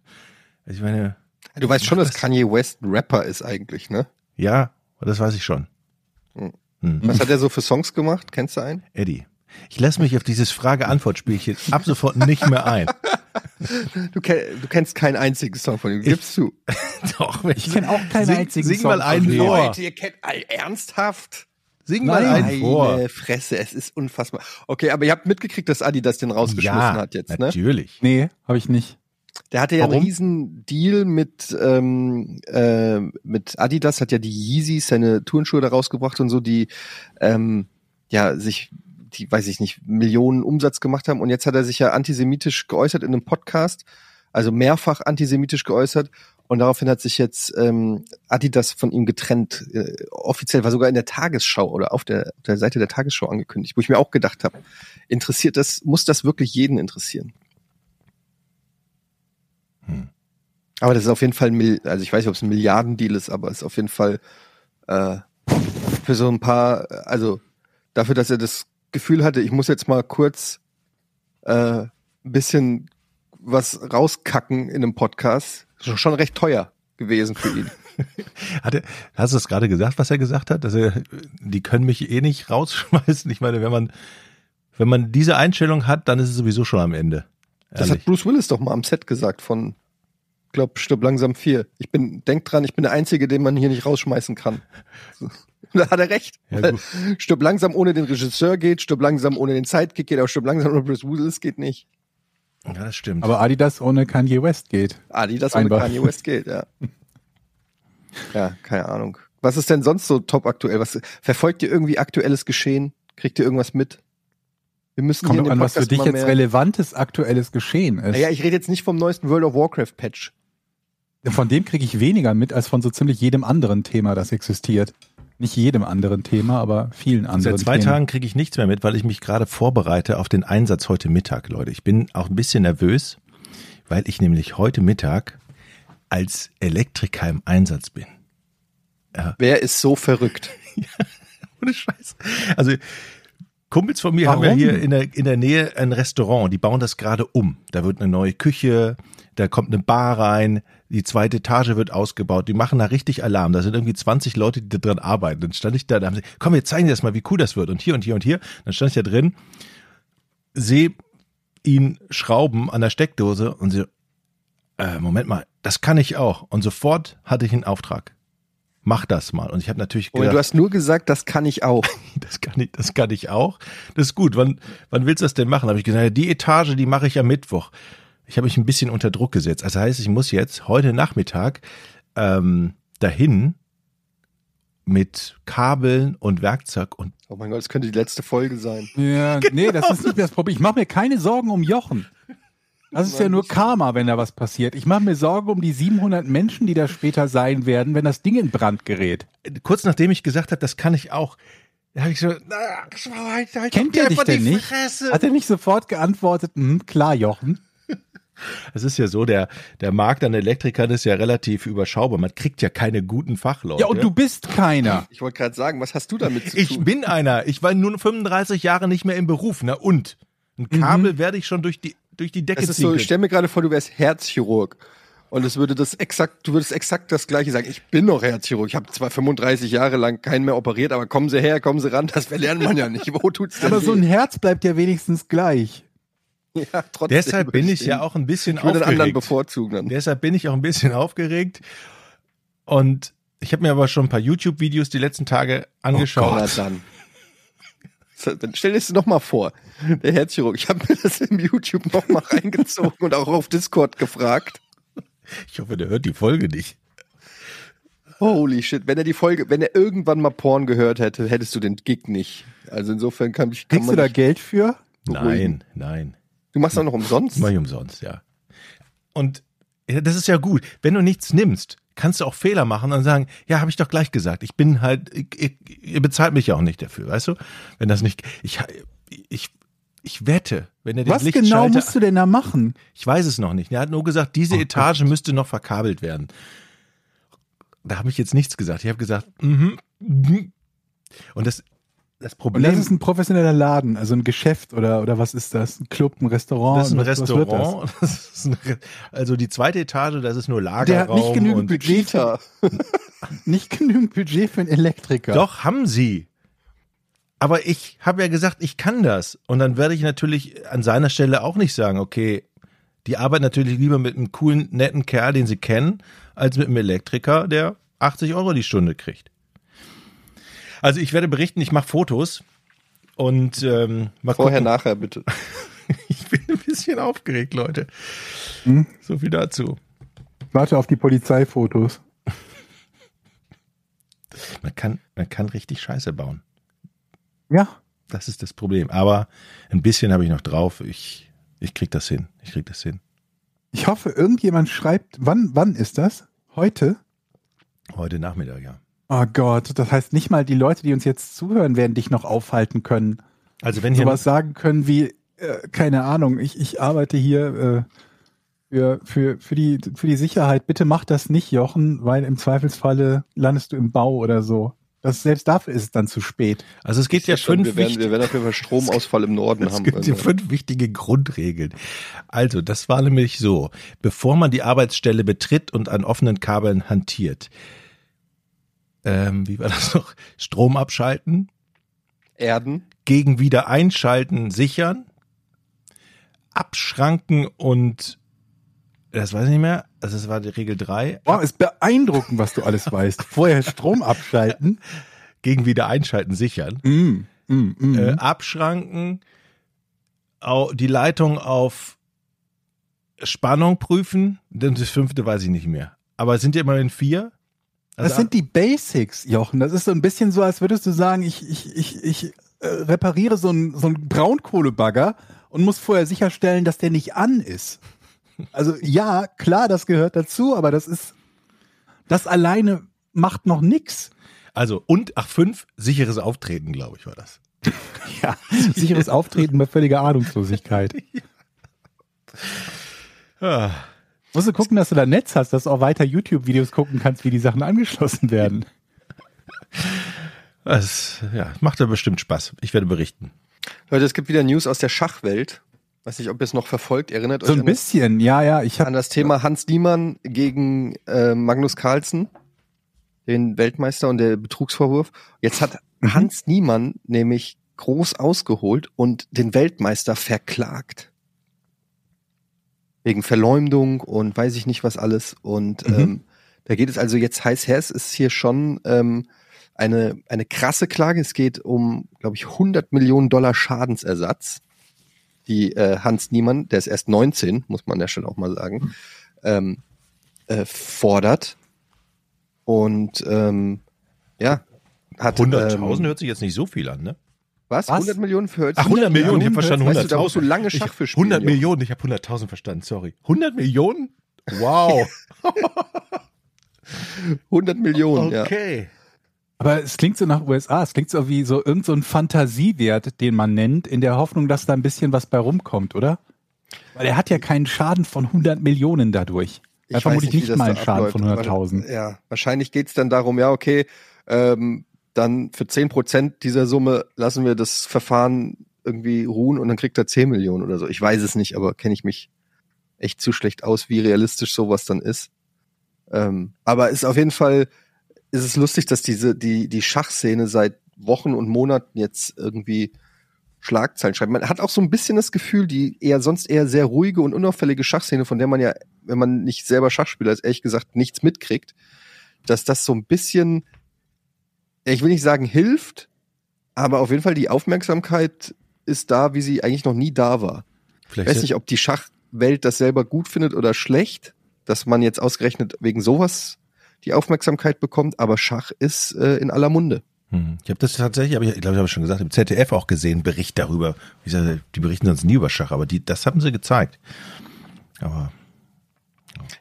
Also ich meine, Du weißt schon, dass Kanye West ein Rapper ist eigentlich, ne? ja, das weiß ich schon. Hm. Was hat er so für Songs gemacht? Kennst du einen? Eddie, ich lasse mich auf dieses Frage-Antwort-Spielchen ab sofort nicht mehr ein. *laughs* *laughs* Du, kenn, du kennst keinen einzigen Song von ihm. Gibst du? *laughs* Doch, wenn Ich kenn auch keinen sing, einzigen Sing Song mal von einen vor. Leute, ihr kennt all, ernsthaft? Sing mal Nein. einen vor. Meine Fresse, es ist unfassbar. Okay, aber ihr habt mitgekriegt, dass Adidas den rausgeschmissen Ja, hat jetzt, ne? natürlich. Nee, habe ich nicht. Der hatte ja Warum? einen riesen Deal mit, ähm, äh, mit Adidas, hat ja die Yeezys, seine Turnschuhe da rausgebracht und so, die ähm, ja sich, die weiß ich nicht, Millionen Umsatz gemacht haben. Und jetzt hat er sich ja antisemitisch geäußert in einem Podcast, also mehrfach antisemitisch geäußert. Und daraufhin hat sich jetzt ähm, Adidas von ihm getrennt. Äh, offiziell war sogar in der Tagesschau oder auf der, auf der Seite der Tagesschau angekündigt, wo ich mir auch gedacht habe, interessiert das, muss das wirklich jeden interessieren? Hm. Aber das ist auf jeden Fall, also ich weiß nicht, ob es ein Milliardendeal ist, aber es ist auf jeden Fall äh, für so ein paar, also dafür, dass er das Gefühl hatte, ich muss jetzt mal kurz äh, ein bisschen was rauskacken in einem Podcast, schon, schon recht teuer gewesen für ihn. *laughs* Hat er, hast du es gerade gesagt, was er gesagt hat? Dass er, die können mich eh nicht rausschmeißen. Ich meine, wenn man, wenn man diese Einstellung hat, dann ist es sowieso schon am Ende. Das Ehrlich. hat Bruce Willis doch mal am Set gesagt von, glaub, stirb langsam vier. Ich bin, denk dran, ich bin der Einzige, den man hier nicht rausschmeißen kann. *laughs* *laughs* Da hat er recht. Ja, stirb langsam ohne den Regisseur geht, stirb langsam ohne den Sidekick geht, aber stirb langsam ohne Bruce Willis geht nicht. ja, das stimmt. Aber Adidas ohne Kanye West geht. Adi, das ohne. Kanye West geht, ja. *laughs* Ja, keine Ahnung. Was ist denn sonst so top aktuell? Was verfolgt ihr irgendwie aktuelles Geschehen? Kriegt ihr irgendwas mit? Wir müssen Kommt hier an, was für dich jetzt relevantes aktuelles Geschehen ist. Naja, ich rede jetzt nicht vom neuesten World of Warcraft Patch. Von dem kriege ich weniger mit als von so ziemlich jedem anderen Thema, das existiert. Nicht jedem anderen Thema, aber vielen anderen Seit zwei Themen. Tagen kriege ich nichts mehr mit, weil ich mich gerade vorbereite auf den Einsatz heute Mittag, Leute. Ich bin auch ein bisschen nervös, weil ich nämlich heute Mittag als Elektriker im Einsatz bin. Wer ist so verrückt? *laughs* Ohne Scheiß. Also Kumpels von mir haben ja Warum? hier in der, in der Nähe ein Restaurant, die bauen das gerade um. Da wird eine neue Küche, da kommt eine Bar rein, die zweite Etage wird ausgebaut, die machen da richtig Alarm. Da sind irgendwie 20 Leute, die da dran arbeiten. Dann stand ich da, da haben sie, komm, wir zeigen dir das mal, wie cool das wird. Und hier und hier und hier. Dann stand ich da drin, sehe ihn schrauben an der Steckdose und so, äh, Moment mal, das kann ich auch. Und sofort hatte ich einen Auftrag. Mach das mal. Und ich habe natürlich Und gedacht, du hast nur gesagt, das kann ich auch. *laughs* das kann ich, das kann ich auch. Das ist gut. Wann, wann willst du das denn machen? Habe ich gesagt, ja, die Etage, die mache ich am Mittwoch. Ich habe mich ein bisschen unter Druck gesetzt. Das heißt, ich muss jetzt heute Nachmittag ähm, dahin mit Kabeln und Werkzeug und Oh mein Gott, das könnte die letzte Folge sein. Ja, *laughs* nee, das ist nicht mehr das Problem. Ich mache mir keine Sorgen um Jochen. Das ist ja nur Karma, wenn da was passiert. Ich mache mir Sorgen um die 700 Menschen, die da später sein werden, wenn das Ding in Brand gerät. kurz nachdem ich gesagt habe, das kann ich auch, da habe ich so, halt, halt Kennt er dich denn die nicht? Fresse. Hat er nicht sofort geantwortet, hm, klar, Jochen? *laughs* Es ist ja so, der, der Markt an Elektrikern ist ja relativ überschaubar. Man kriegt ja keine guten Fachleute. Ja, und du bist keiner. *laughs* Ich wollte gerade sagen, was hast du damit zu Ich tun? bin einer. Ich war nur 35 Jahre nicht mehr im Beruf. Na und? Ein Kabel werde ich schon durch die, durch die Decke Es ist ziehen. so, ich können. stell mir gerade vor, du wärst Herzchirurg. Und es würde das exakt, du würdest exakt das gleiche sagen. Ich bin noch Herzchirurg. Ich habe zwar 35 Jahre lang keinen mehr operiert, aber kommen Sie her, kommen Sie ran. Das *laughs* lernt man ja nicht. Wo tut's denn Aber so weh? ein Herz bleibt ja wenigstens gleich. ja, trotzdem Deshalb bin ich den- ja auch ein bisschen Ich würde den anderen aufgeregt. bevorzugen dann. Deshalb bin ich auch ein bisschen aufgeregt. Und ich habe mir aber schon ein paar YouTube-Videos die letzten Tage angeschaut. Na dann. So, Dann stell dir das noch mal vor, der Herzchirurg. Ich habe mir das im YouTube noch mal *laughs* reingezogen und auch auf Discord gefragt. ich hoffe, der hört die Folge nicht. Holy shit, wenn er die Folge, wenn er irgendwann mal Porn gehört hätte, hättest du den Gig nicht. Also insofern kann ich, kann Kriegst du da Geld für? Nein, nein. Du machst auch noch umsonst? Mach ich umsonst, ja. Und ja, das ist ja gut. Wenn du nichts nimmst, kannst du auch Fehler machen und sagen, ja, habe ich doch gleich gesagt. Ich bin halt, ich, ich, ihr bezahlt mich ja auch nicht dafür, weißt du? Wenn das nicht, ich, ich, ich wette, wenn er den Was Lichtschalter, genau musst du denn da machen? ich weiß es noch nicht. Er hat nur gesagt, diese Oh Etage müsste noch verkabelt werden. Da habe ich jetzt nichts gesagt. Ich habe gesagt, mhm, mhm. und das, das Und Problem das ist ein professioneller Laden, also ein Geschäft oder, oder was ist das? Ein Club, ein Restaurant? Das ist ein Was- was wird Restaurant. Das *laughs* ist ein also die zweite Etage, das ist nur Der Lagerraum. hat nicht genügend und Budget für, *laughs* nicht genügend Budget für einen Elektriker. Doch, haben sie. Aber ich habe ja gesagt, ich kann das. Und dann werde ich natürlich an seiner Stelle auch nicht sagen, okay, die arbeiten natürlich lieber mit einem coolen, netten Kerl, den sie kennen, als mit einem Elektriker, der 80 Euro die Stunde kriegt. Also ich werde berichten, ich mache Fotos und ähm, mal Vorher, gucken. nachher bitte. *laughs* Ich bin ein bisschen aufgeregt, Leute. Hm? So viel dazu. Warte auf die Polizeifotos. *laughs* Man kann, man kann richtig Scheiße bauen. Ja. Das ist das Problem. Aber ein bisschen habe ich noch drauf. Ich, ich krieg das hin. Ich krieg das hin. Ich hoffe, irgendjemand schreibt, wann, wann ist das? Heute? Heute Nachmittag, ja. Oh Gott, das heißt nicht mal die Leute, die uns jetzt zuhören, werden dich noch aufhalten können. Also wenn hier Sowas sagen können wie, äh, keine Ahnung, ich, ich arbeite hier äh, für, für, für, die, für die Sicherheit. Bitte mach das nicht, Jochen, weil im Zweifelsfalle landest du im Bau oder so. Das, selbst dafür ist es dann zu spät. Also es gibt ja Schon, fünf, wir, werden, wir werden auf jeden Fall Stromausfall im Norden es haben. gibt hier Also. fünf wichtige Grundregeln. Also das war nämlich so, bevor man die Arbeitsstelle betritt und an offenen Kabeln hantiert. Ähm, wie war das noch? Strom abschalten, Erden. gegen wieder einschalten sichern, abschranken und das weiß ich nicht mehr. Also das war die Regel drei. Wow, ist beeindruckend, was du alles weißt. *laughs* Vorher Strom abschalten. Gegen wieder einschalten sichern. Mm, mm, mm. äh, abschranken, die Leitung auf Spannung prüfen. Das fünfte weiß ich nicht mehr. Aber es sind ja immerhin vier. Also Das sind die Basics, Jochen. Das ist so ein bisschen so, als würdest du sagen, ich, ich, ich, ich äh, repariere so einen so einen Braunkohlebagger und muss vorher sicherstellen, dass der nicht an ist. Also ja, klar, das gehört dazu, aber das ist, das alleine macht noch nix. also und ach fünf sicheres Auftreten, glaube ich, war das. *laughs* Ja, sicheres Auftreten bei völliger Ahnungslosigkeit. *laughs* Ah, Musst du gucken, dass du da Netz hast, dass du auch weiter YouTube-Videos gucken kannst, wie die Sachen angeschlossen werden. *laughs* Das ja, macht ja bestimmt Spaß. Ich werde berichten. Leute, es gibt wieder News aus der Schachwelt. Weiß nicht, ob ihr es noch verfolgt. Erinnert So euch ein an das, bisschen, ja, ja. Ich an habe das Thema Hans Niemann gegen äh, Magnus Carlsen, den Weltmeister und der Betrugsvorwurf. Jetzt hat Mhm. Hans Niemann nämlich groß ausgeholt und den Weltmeister verklagt. Wegen Verleumdung und weiß ich nicht was alles. Und Mhm. ähm, da geht es also jetzt heiß her. Es ist hier schon ähm, eine, eine krasse Klage. Es geht um, glaube ich, 100 Millionen Dollar Schadensersatz, die äh, Hans Niemann, der ist erst 19, muss man an der Stelle auch mal sagen, ähm, äh, fordert. Und ähm, ja, hat 100.000 ähm, hört sich jetzt nicht so viel an, ne? Was? Was? 100 Millionen für Ach, 100 Millionen, ich habe verstanden Weißt du, 100.000. da musst du lange Schach Ich- für spielen. 100 Junge. Millionen, ich habe 100.000 verstanden, sorry. 100 Millionen? Wow. *laughs* 100 Millionen, ja. okay. Aber es klingt so nach USA, es klingt so wie so irgend so ein Fantasiewert, den man nennt, in der Hoffnung, dass da ein bisschen was bei rumkommt, oder? Weil er hat ja keinen Schaden von 100 Millionen dadurch. Er hat vermutlich nicht das mal einen Schaden von abläuft. 100.000. Ja, wahrscheinlich geht's dann darum, ja, okay, ähm, dann für 10 Prozent dieser Summe lassen wir das Verfahren irgendwie ruhen und dann kriegt er 10 Millionen oder so. Ich weiß es nicht, aber kenne ich mich echt zu schlecht aus, wie realistisch sowas dann ist. Ähm, aber ist auf jeden Fall, ist es lustig, dass diese, die, die Schachszene seit Wochen und Monaten jetzt irgendwie Schlagzeilen schreibt. Man hat auch so ein bisschen das Gefühl, die eher sonst eher sehr ruhige und unauffällige Schachszene, von der man ja, wenn man nicht selber Schachspieler ist, ehrlich gesagt nichts mitkriegt, dass das so ein bisschen, ich will nicht sagen hilft, aber auf jeden Fall die Aufmerksamkeit ist da, wie sie eigentlich noch nie da war. Ich Vielleicht weiß nicht, ob die Schachwelt das selber gut findet oder schlecht, dass man jetzt ausgerechnet wegen sowas die Aufmerksamkeit bekommt, aber Schach ist äh, in aller Munde. Hm. Ich habe das tatsächlich, hab ich, ich glaube, ich habe schon gesagt, im ZDF auch gesehen, Bericht darüber. Wie gesagt, die berichten sonst nie über Schach, aber die, das haben sie gezeigt. Aber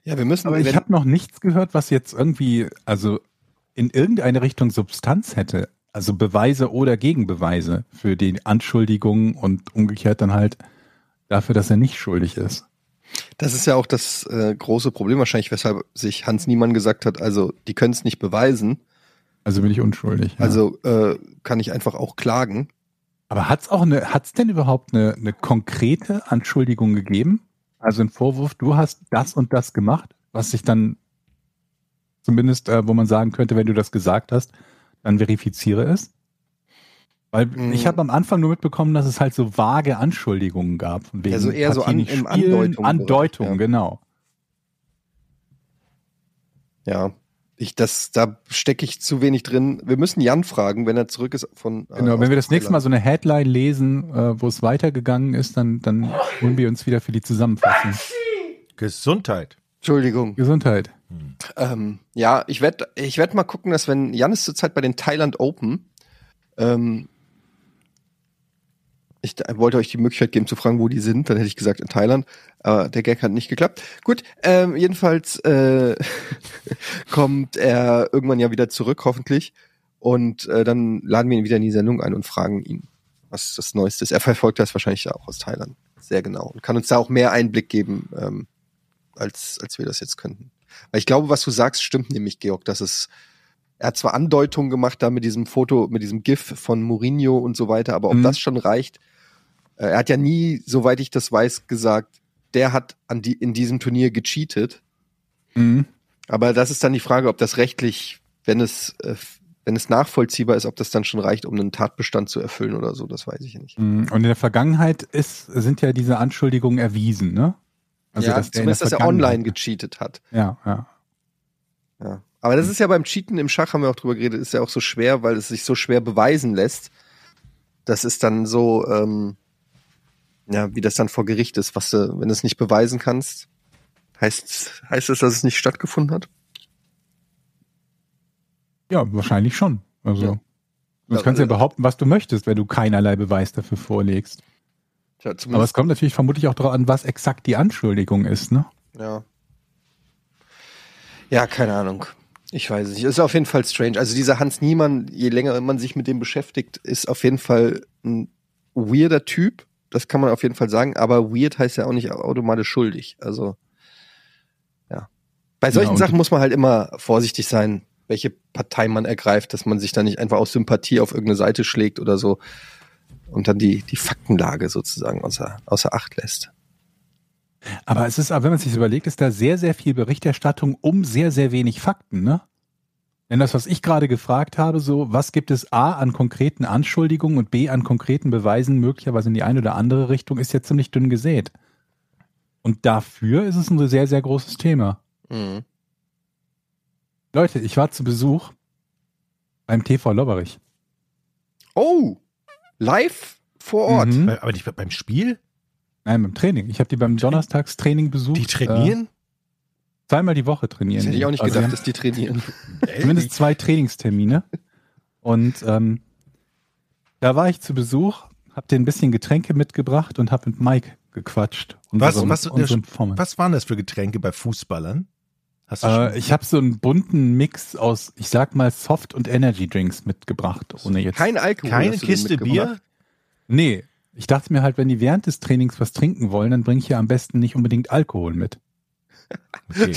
Ja, wir müssen. Aber ich habe noch nichts gehört, was jetzt irgendwie, also in irgendeine Richtung Substanz hätte. Also Beweise oder Gegenbeweise für die Anschuldigungen und umgekehrt dann halt dafür, dass er nicht schuldig ist. Das ist ja auch das äh, große Problem wahrscheinlich, weshalb sich Hans Niemann gesagt hat, also die können es nicht beweisen, Also bin ich unschuldig. Ja. also äh, kann ich einfach auch klagen. Aber hat's auch eine, hat's denn überhaupt eine, eine konkrete Anschuldigung gegeben? Also ein Vorwurf, du hast das und das gemacht, was sich dann zumindest, äh, wo man sagen könnte, wenn du das gesagt hast, dann verifiziere es? Weil Mhm. ich habe am Anfang nur mitbekommen, dass es halt so vage Anschuldigungen gab. Von wegen Also eher so Partie an- spielen, Andeutung- Andeutung, ja. genau. Ja, ich das da stecke ich zu wenig drin. Wir müssen Jan fragen, wenn er zurück ist von. äh, Genau, wenn wir das nächste Mal so eine Headline lesen, äh, wo es weitergegangen ist, dann, dann holen wir uns wieder für die Zusammenfassung. Gesundheit. Entschuldigung. Gesundheit. Ähm, ja, ich werde ich werd mal gucken, dass wenn Jan ist zurzeit bei den Thailand Open, ähm, ich da- wollte euch die Möglichkeit geben zu fragen, wo die sind, dann hätte ich gesagt in Thailand, aber der Gag hat nicht geklappt. Gut, ähm, jedenfalls äh, *laughs* kommt er irgendwann ja wieder zurück, hoffentlich, und äh, dann laden wir ihn wieder in die Sendung ein und fragen ihn, was das Neueste ist. Er verfolgt das wahrscheinlich auch aus Thailand sehr genau und kann uns da auch mehr Einblick geben, ähm, als, als wir das jetzt könnten. Weil ich glaube, was du sagst, stimmt nämlich, Georg, dass es, er hat zwar Andeutungen gemacht da mit diesem Foto, mit diesem GIF von Mourinho und so weiter, aber ob Mhm. das schon reicht, äh, er hat ja nie, soweit ich das weiß, gesagt, der hat an die, in diesem Turnier gecheatet. Mhm. Aber das ist dann die Frage, ob das rechtlich, wenn es, äh, wenn es nachvollziehbar ist, ob das dann schon reicht, um einen Tatbestand zu erfüllen oder so, das weiß ich nicht. Mm, Und in der Vergangenheit ist, sind ja diese Anschuldigungen erwiesen, ne? Ja, in der zumindest, dass er online gecheatet hat. Ja, ja. Ja. Aber das ist ja beim Cheaten im Schach, haben wir auch drüber geredet, ist ja auch so schwer, weil es sich so schwer beweisen lässt. Das ist dann so, ähm, ja, wie das dann vor Gericht ist, was du, wenn du es nicht beweisen kannst, heißt, heißt das, dass es nicht stattgefunden hat? Ja, wahrscheinlich schon. Also, Ja. du Ja, kannst ja äh, behaupten, was du möchtest, wenn du keinerlei Beweis dafür vorlegst. Tja, Aber es kommt natürlich vermutlich auch darauf an, was exakt die Anschuldigung ist, ne? ja. Ja, keine Ahnung. Ich weiß es nicht. Ist auf jeden Fall strange. Also dieser Hans Niemann, je länger man sich mit dem beschäftigt, ist auf jeden Fall ein weirder Typ. Das kann man auf jeden Fall sagen. Aber weird heißt ja auch nicht automatisch schuldig. Also, ja. Bei solchen Ja, Sachen muss man halt immer vorsichtig sein, welche Partei man ergreift, dass man sich da nicht einfach aus Sympathie auf irgendeine Seite schlägt oder so und dann die, die Faktenlage sozusagen außer, außer Acht lässt. Aber es ist, aber wenn man sich überlegt, ist da sehr, sehr viel Berichterstattung um sehr, sehr wenig Fakten, ne? Denn das, was ich gerade gefragt habe, so, was gibt es A an konkreten Anschuldigungen und B an konkreten Beweisen, möglicherweise in die eine oder andere Richtung, ist ja ziemlich dünn gesät. Und dafür ist es ein sehr, sehr großes Thema. Mhm. Leute, ich war zu Besuch beim TV Lobberich. Oh, live vor Ort. Mhm. Aber nicht beim Spiel? Nein, beim Training. Ich habe die beim Donnerstagstraining besucht. Die trainieren? Äh, zweimal die Woche trainieren. Das hätte ich auch nicht Also, gedacht, dass die trainieren. Zumindest zwei Trainingstermine. Und ähm, da war ich zu Besuch, habe dir ein bisschen Getränke mitgebracht und habe mit Mike gequatscht. Was- unserem- was- Vormann. Was waren das für Getränke bei Fußballern? Hast du Äh, ich habe so einen bunten Mix aus, ich sag mal, Soft- und Energy-Drinks mitgebracht, ohne jetzt. Kein Alkohol. Keine Kiste? Bier? Nee, ich dachte mir halt, wenn die während des Trainings was trinken wollen, dann bringe ich ja am besten nicht unbedingt Alkohol mit. *laughs* Okay.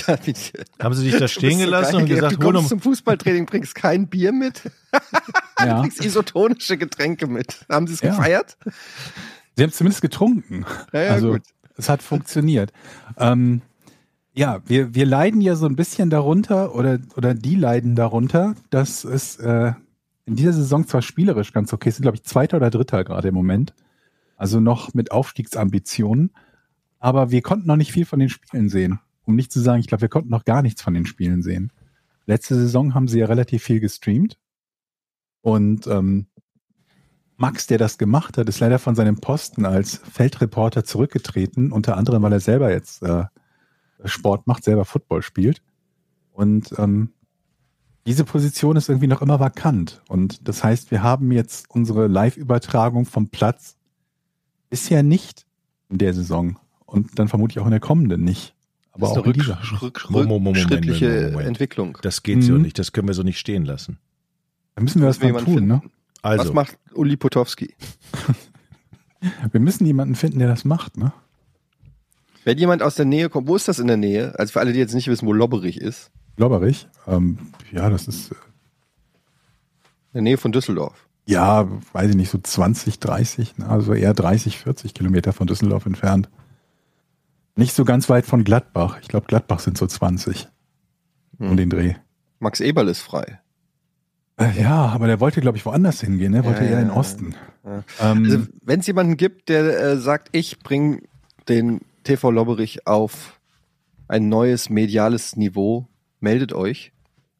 Haben sie dich da stehen so gelassen geil, und gesagt, du kommst zum Fußballtraining, bringst kein Bier mit, *laughs* Ja. bringst isotonische Getränke mit. Haben sie es Ja. gefeiert? Sie haben es zumindest getrunken. Ja, ja, also gut. es hat funktioniert. Ähm, ja, wir, wir leiden ja so ein bisschen darunter oder, oder die leiden darunter, dass es äh, in dieser Saison zwar spielerisch ganz okay ist, glaube ich Zweiter oder Dritter gerade im Moment, also noch mit Aufstiegsambitionen, aber wir konnten noch nicht viel von den Spielen sehen. Um nicht zu sagen, ich glaube, wir konnten noch gar nichts von den Spielen sehen. Letzte Saison haben sie ja relativ viel gestreamt und ähm, Max, der das gemacht hat, ist leider von seinem Posten als Feldreporter zurückgetreten, unter anderem, weil er selber jetzt äh, Sport macht, selber Football spielt. Und ähm, diese Position ist irgendwie noch immer vakant. Und das heißt, wir haben jetzt unsere Live-Übertragung vom Platz bisher nicht in der Saison und dann vermutlich auch in der kommenden nicht. Aber Das ist auch eine in dieser. rück, rück, mo- Moment, rückschrittliche Moment, Moment. Entwicklung. Das geht so Mhm. nicht, das können wir so nicht stehen lassen. Da müssen wir was mal jemanden tun, ne? finden. Also, Was macht Uli Potowski? *laughs* Wir müssen jemanden finden, der das macht, ne? Wenn jemand aus der Nähe kommt, wo ist das in der Nähe? Also für alle, die jetzt nicht wissen, wo Lobberich ist. Lobberich. Ähm, ja, das ist, äh, In der Nähe von Düsseldorf. ja, weiß ich nicht, so 20, 30, ne? also eher 30, 40 Kilometer von Düsseldorf entfernt. Nicht so ganz weit von Gladbach. Ich glaube, Gladbach sind so 20 um den Dreh. Max Eberl ist frei. Äh, ja, aber der wollte, glaube ich, woanders hingehen. Er wollte Ja, eher in ja, den Osten. ja. Ähm, Also wenn es jemanden gibt, der äh, sagt, ich bringe den TV Lobberich auf ein neues mediales Niveau, meldet euch.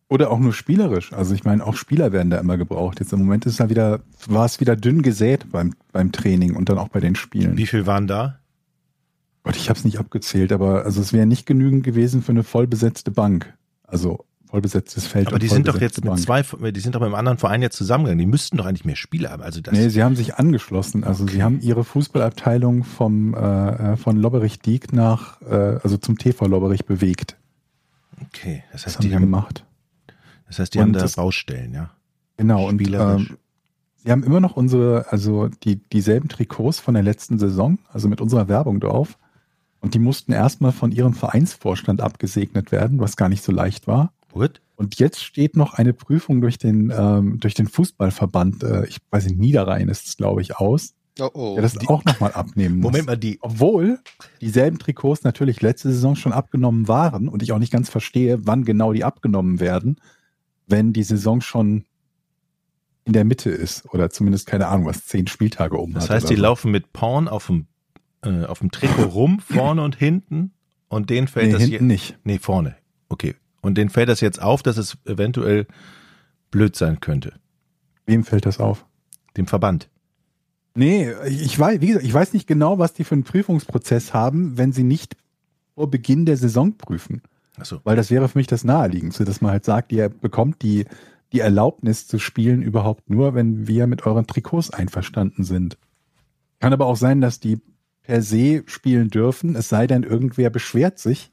Oder auch nur spielerisch. Also ich meine, auch Spieler werden da immer gebraucht. Jetzt im Moment ist da wieder, war es wieder dünn gesät beim, beim Training und dann auch bei den Spielen. wie viel waren da? Gott, ich habe es nicht abgezählt, aber also es wäre nicht genügend gewesen für eine vollbesetzte Bank. Also vollbesetztes Feld. Aber die sind doch jetzt mit Bank. zwei, die sind doch mit einem anderen Verein jetzt zusammengegangen. Die müssten doch eigentlich mehr Spieler haben. Also das, Nee, sie haben sich angeschlossen. Also sie haben ihre Fußballabteilung vom äh, äh, von Lobberich Diek nach, äh, also zum TV Lobberich bewegt. okay. Das Das heißt, haben die sie haben, gemacht. das heißt, die Und haben da das- Baustellen, ja. Genau, und ähm, sie haben immer noch unsere, also die, dieselben Trikots von der letzten Saison, also mit unserer Werbung drauf. Und die mussten erstmal von ihrem Vereinsvorstand abgesegnet werden, was gar nicht so leicht war. What? Und jetzt steht noch eine Prüfung durch den, ähm, durch den Fußballverband, äh, ich weiß nicht, Niederrhein ist es, glaube ich, aus, Oh, oh. der das auch nochmal abnehmen *laughs* muss. Moment mal, die, Obwohl dieselben Trikots natürlich letzte Saison schon abgenommen waren und ich auch nicht ganz verstehe, wann genau die abgenommen werden, wenn die Saison schon in der Mitte ist oder zumindest keine Ahnung, was zehn Spieltage um das heißt, die so. laufen mit Porn auf dem, äh, auf dem Trikot rum, *laughs* vorne und hinten. Und denen fällt nee, das hinten hier, nicht. nee, vorne. Okay. Und denen fällt das jetzt auf, dass es eventuell blöd sein könnte. Wem fällt das auf? Dem Verband. Nee, ich weiß, wie gesagt, ich weiß nicht genau, was die für einen Prüfungsprozess haben, wenn sie nicht vor Beginn der Saison prüfen. Achso. Weil das wäre für mich das Naheliegendste, dass man halt sagt, ihr bekommt die, die Erlaubnis zu spielen überhaupt nur, wenn wir mit euren Trikots einverstanden sind. Kann aber auch sein, dass die per se spielen dürfen, es sei denn, irgendwer beschwert sich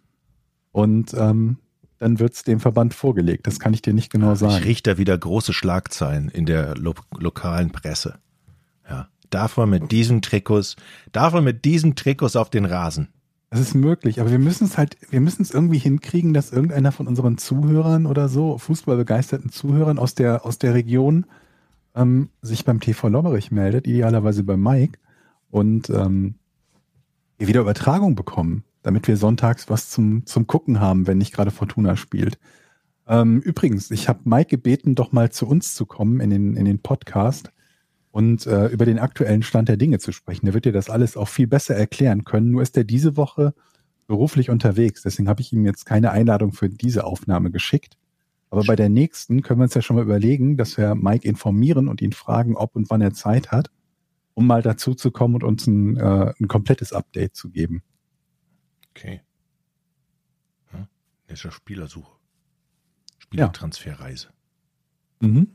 und ähm, dann wird's dem Verband vorgelegt. Das kann ich dir nicht genau Ich sagen. rieche da wieder große Schlagzeilen in der lo lokalen Presse. Ja. Darf man mit diesen Trikots, darf man mit diesen Trikots auf den Rasen? Das ist möglich, aber wir müssen es halt, wir müssen es irgendwie hinkriegen, dass irgendeiner von unseren Zuhörern oder so, fußballbegeisterten Zuhörern aus der, aus der Region, ähm, sich beim TV Lobberich meldet, idealerweise bei Mike, und ähm, wir wieder Übertragung bekommen, damit wir sonntags was zum, zum Gucken haben, wenn nicht gerade Fortuna spielt. Ähm, übrigens, ich habe Mike gebeten, doch mal zu uns zu kommen in den, in den Podcast und äh, über den aktuellen Stand der Dinge zu sprechen. Der wird dir das alles auch viel besser erklären können. Nur ist er diese Woche beruflich unterwegs. Deswegen habe ich ihm jetzt keine Einladung für diese Aufnahme geschickt. Aber bei der nächsten können wir uns ja schon mal überlegen, dass wir Mike informieren und ihn fragen, ob und wann er Zeit hat, um mal dazu zu kommen und uns ein, äh, ein komplettes Update zu geben. Okay. Ja, das ist ja Spielersuche. Spielertransferreise. Mhm.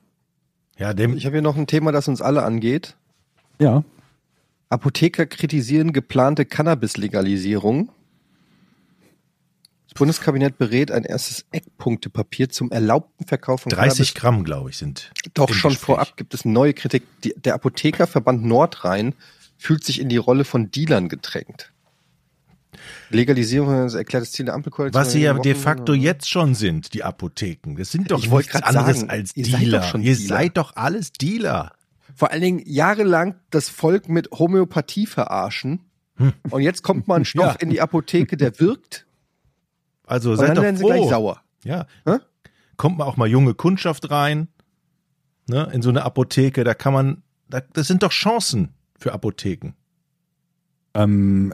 Ja, dem, Ich habe hier noch ein Thema, das uns alle angeht. Ja, Apotheker kritisieren geplante Cannabis-Legalisierung. Das Bundeskabinett berät ein erstes Eckpunktepapier zum erlaubten Verkauf von 30 Gramm, glaube ich, sind. Doch schon Gespräch. vorab gibt es neue Kritik. Die, der Apothekerverband Nordrhein fühlt sich in die Rolle von Dealern gedrängt. Legalisierung das erklärt das Ziel der Ampelkoalition. Was sie ja de facto jetzt schon sind, die Apotheken. Das sind doch Ich nichts anderes sagen, als ihr seid Dealer. doch schon ihr Dealer. seid doch alles Dealer. Vor allen Dingen jahrelang das Volk mit Homöopathie verarschen. Hm. Und jetzt kommt mal ein *laughs* Stoff Ja. in die Apotheke, der wirkt. Also Und seid dann doch werden sie froh. gleich sauer. Ja. Hä? Kommt mal auch mal junge Kundschaft rein, ne, in so eine Apotheke, da kann man, da, das sind doch Chancen für Apotheken. ähm,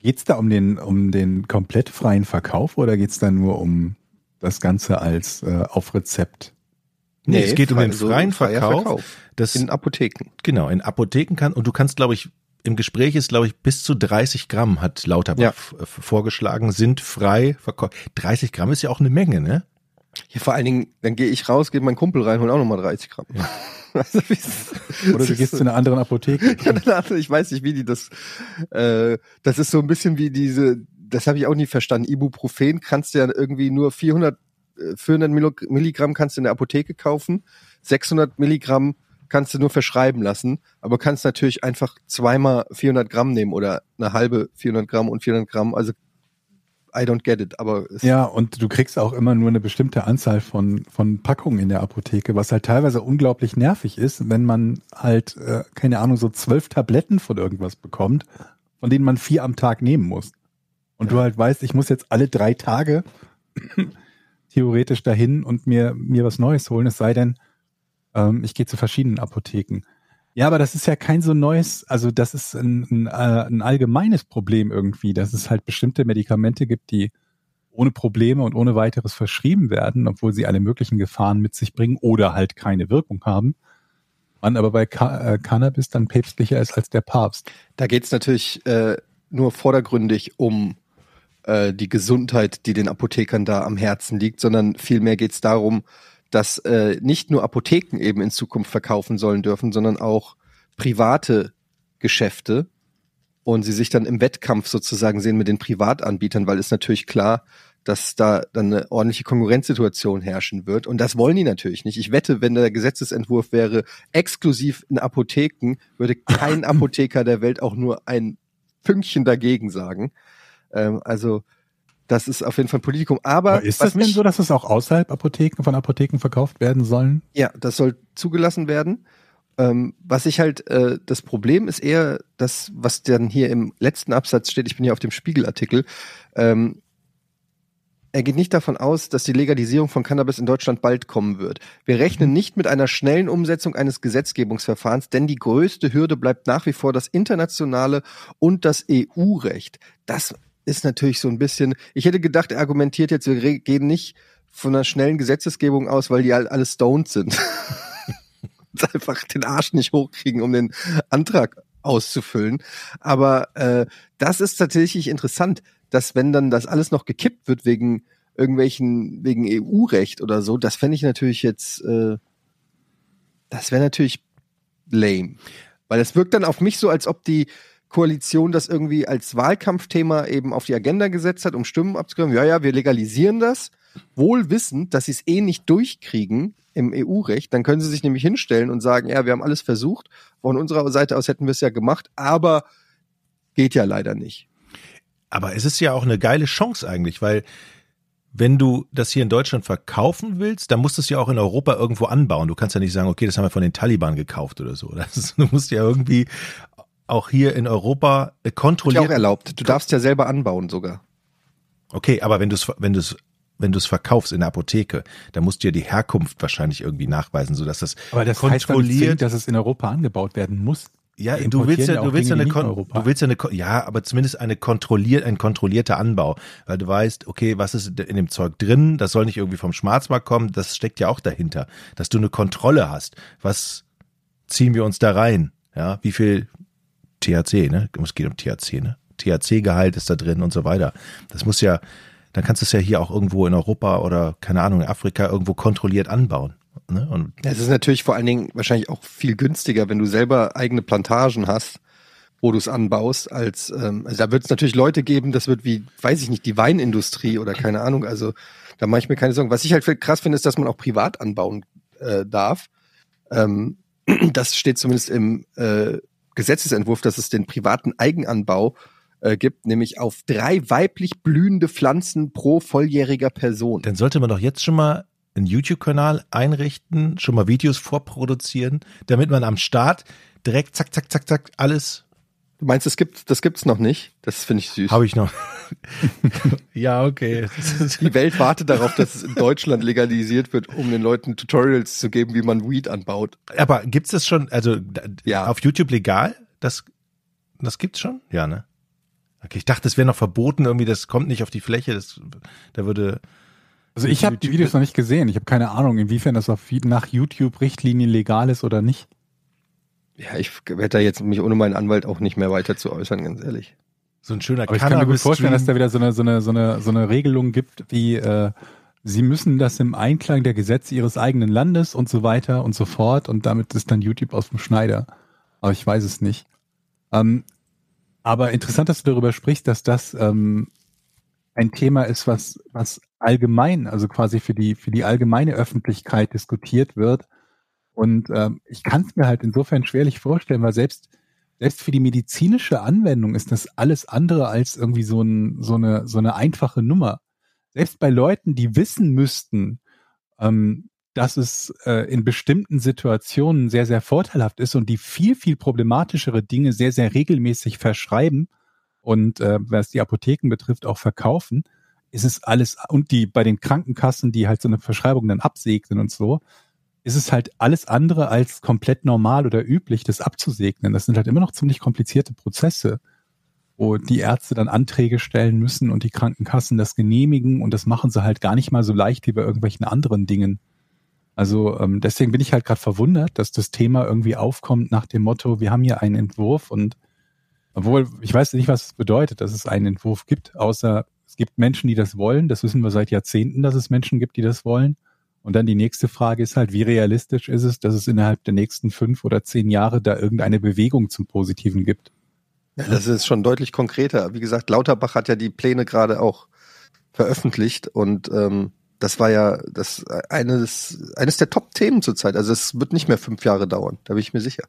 geht's da um den, um den komplett freien Verkauf oder geht's da nur um das Ganze als äh, auf Rezept? Nee, es geht um den also freien freier Verkauf. Das, in Apotheken. genau, in Apotheken kann, und du kannst, glaube ich, im Gespräch ist, glaube ich, bis zu 30 Gramm, hat Lauterbach Ja. f- vorgeschlagen, sind frei verkauft. 30 Gramm ist ja auch eine Menge, ne? Ja, vor allen Dingen, dann gehe ich raus, gehe meinen Kumpel rein, hol auch nochmal 30 Gramm. *laughs* Also, wie ist- Oder du gehst zu einer anderen Apotheke. *laughs* Ja, ich weiß nicht, wie die das. Äh, das ist so ein bisschen wie diese das habe ich auch nie verstanden. Ibuprofen kannst du ja irgendwie nur 400, äh, 400 Millig- Milligramm kannst du in der Apotheke kaufen, 600 Milligramm kannst du nur verschreiben lassen, aber kannst natürlich einfach zweimal 400 Gramm nehmen oder eine halbe 400 Gramm und 400 Gramm. Also I don't get it, aber es, Ja, und du kriegst auch immer nur eine bestimmte Anzahl von, von Packungen in der Apotheke, was halt teilweise unglaublich nervig ist, wenn man halt, äh, keine Ahnung, so zwölf Tabletten von irgendwas bekommt, von denen man vier am Tag nehmen muss. Und du halt weißt, ich muss jetzt alle drei Tage *clears throat* theoretisch dahin und mir, mir was Neues holen, es sei denn, ähm, ich gehe zu verschiedenen Apotheken. Ja, aber das ist ja kein so neues, also das ist ein, ein, äh, ein allgemeines Problem irgendwie, dass es halt bestimmte Medikamente gibt, die ohne Probleme und ohne weiteres verschrieben werden, obwohl sie alle möglichen Gefahren mit sich bringen oder halt keine Wirkung haben. Man aber bei Ca äh, Cannabis dann päpstlicher ist als der Papst. da geht's natürlich äh, nur vordergründig um äh, die Gesundheit, die den Apothekern da am Herzen liegt, sondern vielmehr geht's darum, dass äh, nicht nur Apotheken eben in Zukunft verkaufen sollen dürfen, sondern auch private Geschäfte und sie sich dann im Wettkampf sozusagen sehen mit den Privatanbietern, weil ist natürlich klar, dass da dann eine ordentliche Konkurrenzsituation herrschen wird. Und das wollen die natürlich nicht. Ich wette, wenn der Gesetzesentwurf wäre, exklusiv in Apotheken, würde kein *laughs* Apotheker der Welt auch nur ein Pünktchen dagegen sagen. Ähm, also das ist auf jeden Fall ein Politikum. Aber, Aber ist das denn so, dass es auch außerhalb Apotheken von Apotheken verkauft werden sollen? Ja, das soll zugelassen werden. Ähm, was ich halt, äh, das Problem ist eher das, was dann hier im letzten Absatz steht, ich bin hier auf dem Spiegelartikel, ähm, er geht nicht davon aus, dass die Legalisierung von Cannabis in Deutschland bald kommen wird. Wir rechnen nicht mit einer schnellen Umsetzung eines Gesetzgebungsverfahrens, denn die größte Hürde bleibt nach wie vor das internationale und das EU-Recht. Das ist natürlich so ein bisschen, ich hätte gedacht, er argumentiert jetzt, wir gehen nicht von einer schnellen Gesetzesgebung aus, weil die all- alle stoned sind. *laughs* Und einfach den Arsch nicht hochkriegen, um den Antrag auszufüllen. Aber äh, das ist tatsächlich interessant, dass wenn dann das alles noch gekippt wird wegen irgendwelchen, wegen EU-Recht oder so, das fände ich natürlich jetzt, äh, das wäre natürlich lame. Weil es wirkt dann auf mich so, als ob die Koalition das irgendwie als Wahlkampfthema eben auf die Agenda gesetzt hat, um Stimmen abzugeben. Ja, ja, wir legalisieren das, wohl wissend, dass sie es eh nicht durchkriegen im EU-Recht. Dann können sie sich nämlich hinstellen und sagen, ja, wir haben alles versucht. Von unserer Seite aus hätten wir es ja gemacht, aber geht ja leider nicht. Aber es ist ja auch eine geile Chance eigentlich, weil wenn du das hier in Deutschland verkaufen willst, dann musst du es ja auch in Europa irgendwo anbauen. Du kannst ja nicht sagen, okay, das haben wir von den Taliban gekauft oder so. *laughs* Das du musst ja irgendwie auch hier in Europa äh, Ist ja auch erlaubt. Du darfst ja selber anbauen sogar. Okay, aber wenn du es wenn du es wenn du es verkaufst in der Apotheke, dann musst du ja die Herkunft wahrscheinlich irgendwie nachweisen, sodass das Aber das heißt kontrolliert. zwingend, dass es in Europa angebaut werden muss. Ja, du willst ja, du willst ja eine, du willst ja eine, ja, aber zumindest eine kontrolliert, ein kontrollierter Anbau, weil du weißt, okay, was ist in dem Zeug drin? Das soll nicht irgendwie vom Schwarzmarkt kommen. Das steckt ja auch dahinter, dass du eine Kontrolle hast. Was ziehen wir uns da rein? Ja, wie viel THC, ne? Es geht um THC, ne? THC-Gehalt ist da drin und so weiter. Das muss ja, dann kannst du es ja hier auch irgendwo in Europa oder keine Ahnung in Afrika irgendwo kontrolliert anbauen. Ne? Und Es ist natürlich vor allen Dingen wahrscheinlich auch viel günstiger, wenn du selber eigene Plantagen hast, wo du es anbaust, als ähm, also da wird es natürlich Leute geben, das wird wie, weiß ich nicht, die Weinindustrie oder keine Ahnung. Also da mache ich mir keine Sorgen. Was ich halt krass finde, ist, dass man auch privat anbauen äh, darf. Ähm, *clears throat* das steht zumindest im äh, Gesetzesentwurf, dass es den privaten Eigenanbau äh, gibt, nämlich auf drei weiblich blühende Pflanzen pro volljähriger Person. Dann sollte man doch jetzt schon mal einen YouTube-Kanal einrichten, schon mal Videos vorproduzieren, damit man am Start direkt zack, zack, zack, zack, alles Du meinst, es gibt, das gibt's noch nicht? Das finde ich süß. habe ich noch. *laughs* ja, okay. Die Welt wartet darauf, dass es in Deutschland legalisiert wird, um den Leuten Tutorials zu geben, wie man Weed anbaut. Aber gibt's das schon, also Ja. auf YouTube legal? Das, das gibt's schon? Ja, ne? Okay, ich dachte, das wäre noch verboten, irgendwie, das kommt nicht auf die Fläche, das, da würde, Also ich habe die Videos noch nicht gesehen. Ich habe keine Ahnung, inwiefern das auf, nach YouTube-Richtlinien legal ist oder nicht. Ja, ich werde da jetzt mich ohne meinen Anwalt auch nicht mehr weiter zu äußern, ganz ehrlich. so ein schöner Aber ich kann mir gut vorstellen, dass da wieder so eine, so eine, so eine, so eine Regelung gibt, wie äh, sie müssen das im Einklang der Gesetze ihres eigenen Landes und so weiter und so fort und damit ist dann YouTube aus dem Schneider. Aber ich weiß es nicht. Ähm, aber interessant, dass du darüber sprichst, dass das ähm, ein Thema ist, was, was allgemein, also quasi für die, für die allgemeine Öffentlichkeit diskutiert wird. Und ähm, ich kann es mir halt insofern schwerlich vorstellen, weil selbst, selbst für die medizinische Anwendung ist das alles andere als irgendwie so, ein, so, eine, so eine einfache Nummer. Selbst bei Leuten, die wissen müssten, ähm, dass es äh, in bestimmten Situationen sehr, sehr vorteilhaft ist und die viel, viel problematischere Dinge sehr, sehr regelmäßig verschreiben und äh, was die Apotheken betrifft auch verkaufen, ist es alles, und die bei den Krankenkassen, die halt so eine Verschreibung dann absegnen und so, ist es halt alles andere als komplett normal oder üblich, das abzusegnen. Das sind halt immer noch ziemlich komplizierte Prozesse, wo die Ärzte dann Anträge stellen müssen und die Krankenkassen das genehmigen und das machen sie halt gar nicht mal so leicht wie bei irgendwelchen anderen Dingen. Also ähm, deswegen bin ich halt gerade verwundert, dass das Thema irgendwie aufkommt nach dem Motto, wir haben hier einen Entwurf und obwohl ich weiß nicht, was es bedeutet, dass es einen Entwurf gibt, außer es gibt Menschen, die das wollen. Das wissen wir seit Jahrzehnten, dass es Menschen gibt, die das wollen. Und dann die nächste Frage ist halt, wie realistisch ist es, dass es innerhalb der nächsten fünf oder zehn Jahre da irgendeine Bewegung zum Positiven gibt? Ja, das ist schon deutlich konkreter. Wie gesagt, Lauterbach hat ja die Pläne gerade auch veröffentlicht und ähm, das war ja das eines, eines der Top-Themen zurzeit. Also es wird nicht mehr fünf Jahre dauern, da bin ich mir sicher.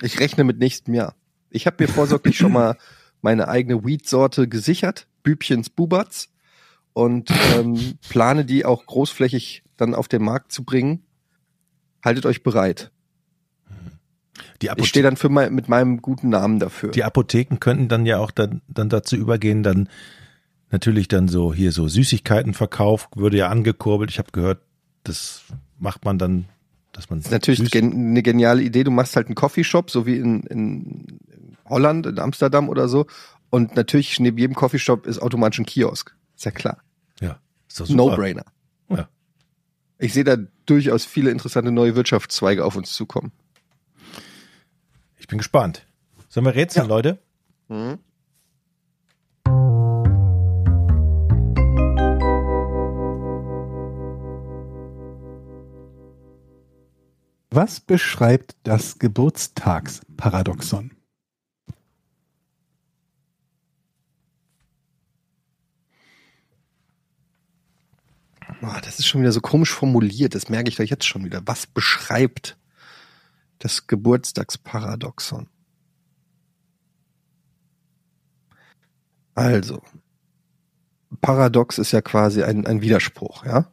Ich rechne mit nächstem Jahr. Ich habe mir vorsorglich schon mal *clears throat* meine eigene Weed-Sorte gesichert, Bübchens Bubatz, und ähm, plane die auch großflächig dann auf den Markt zu bringen. Haltet euch bereit. ich stehe dann für mein, mit meinem guten Namen dafür. Die Apotheken könnten dann ja auch dann, dann dazu übergehen, dann natürlich dann so hier so Süßigkeitenverkauf würde ja angekurbelt. Ich habe gehört, das macht man dann, dass man. Das ist natürlich gen eine geniale Idee. Du machst halt einen Coffeeshop, so wie in, in Holland, in Amsterdam oder so. Und natürlich neben jedem Coffeeshop ist automatisch ein Kiosk. Ist ja klar. Ja. Ist doch super. No-brainer. Ja. Ich sehe da durchaus viele interessante neue Wirtschaftszweige auf uns zukommen. Ich bin gespannt. Sollen wir rätseln, ja. Leute? Mhm. Was beschreibt das Geburtstagsparadoxon? Oh, das ist schon wieder so komisch formuliert, das merke ich doch jetzt schon wieder. Was beschreibt das Geburtstagsparadoxon? Also, Paradox ist ja quasi ein, ein Widerspruch, ja?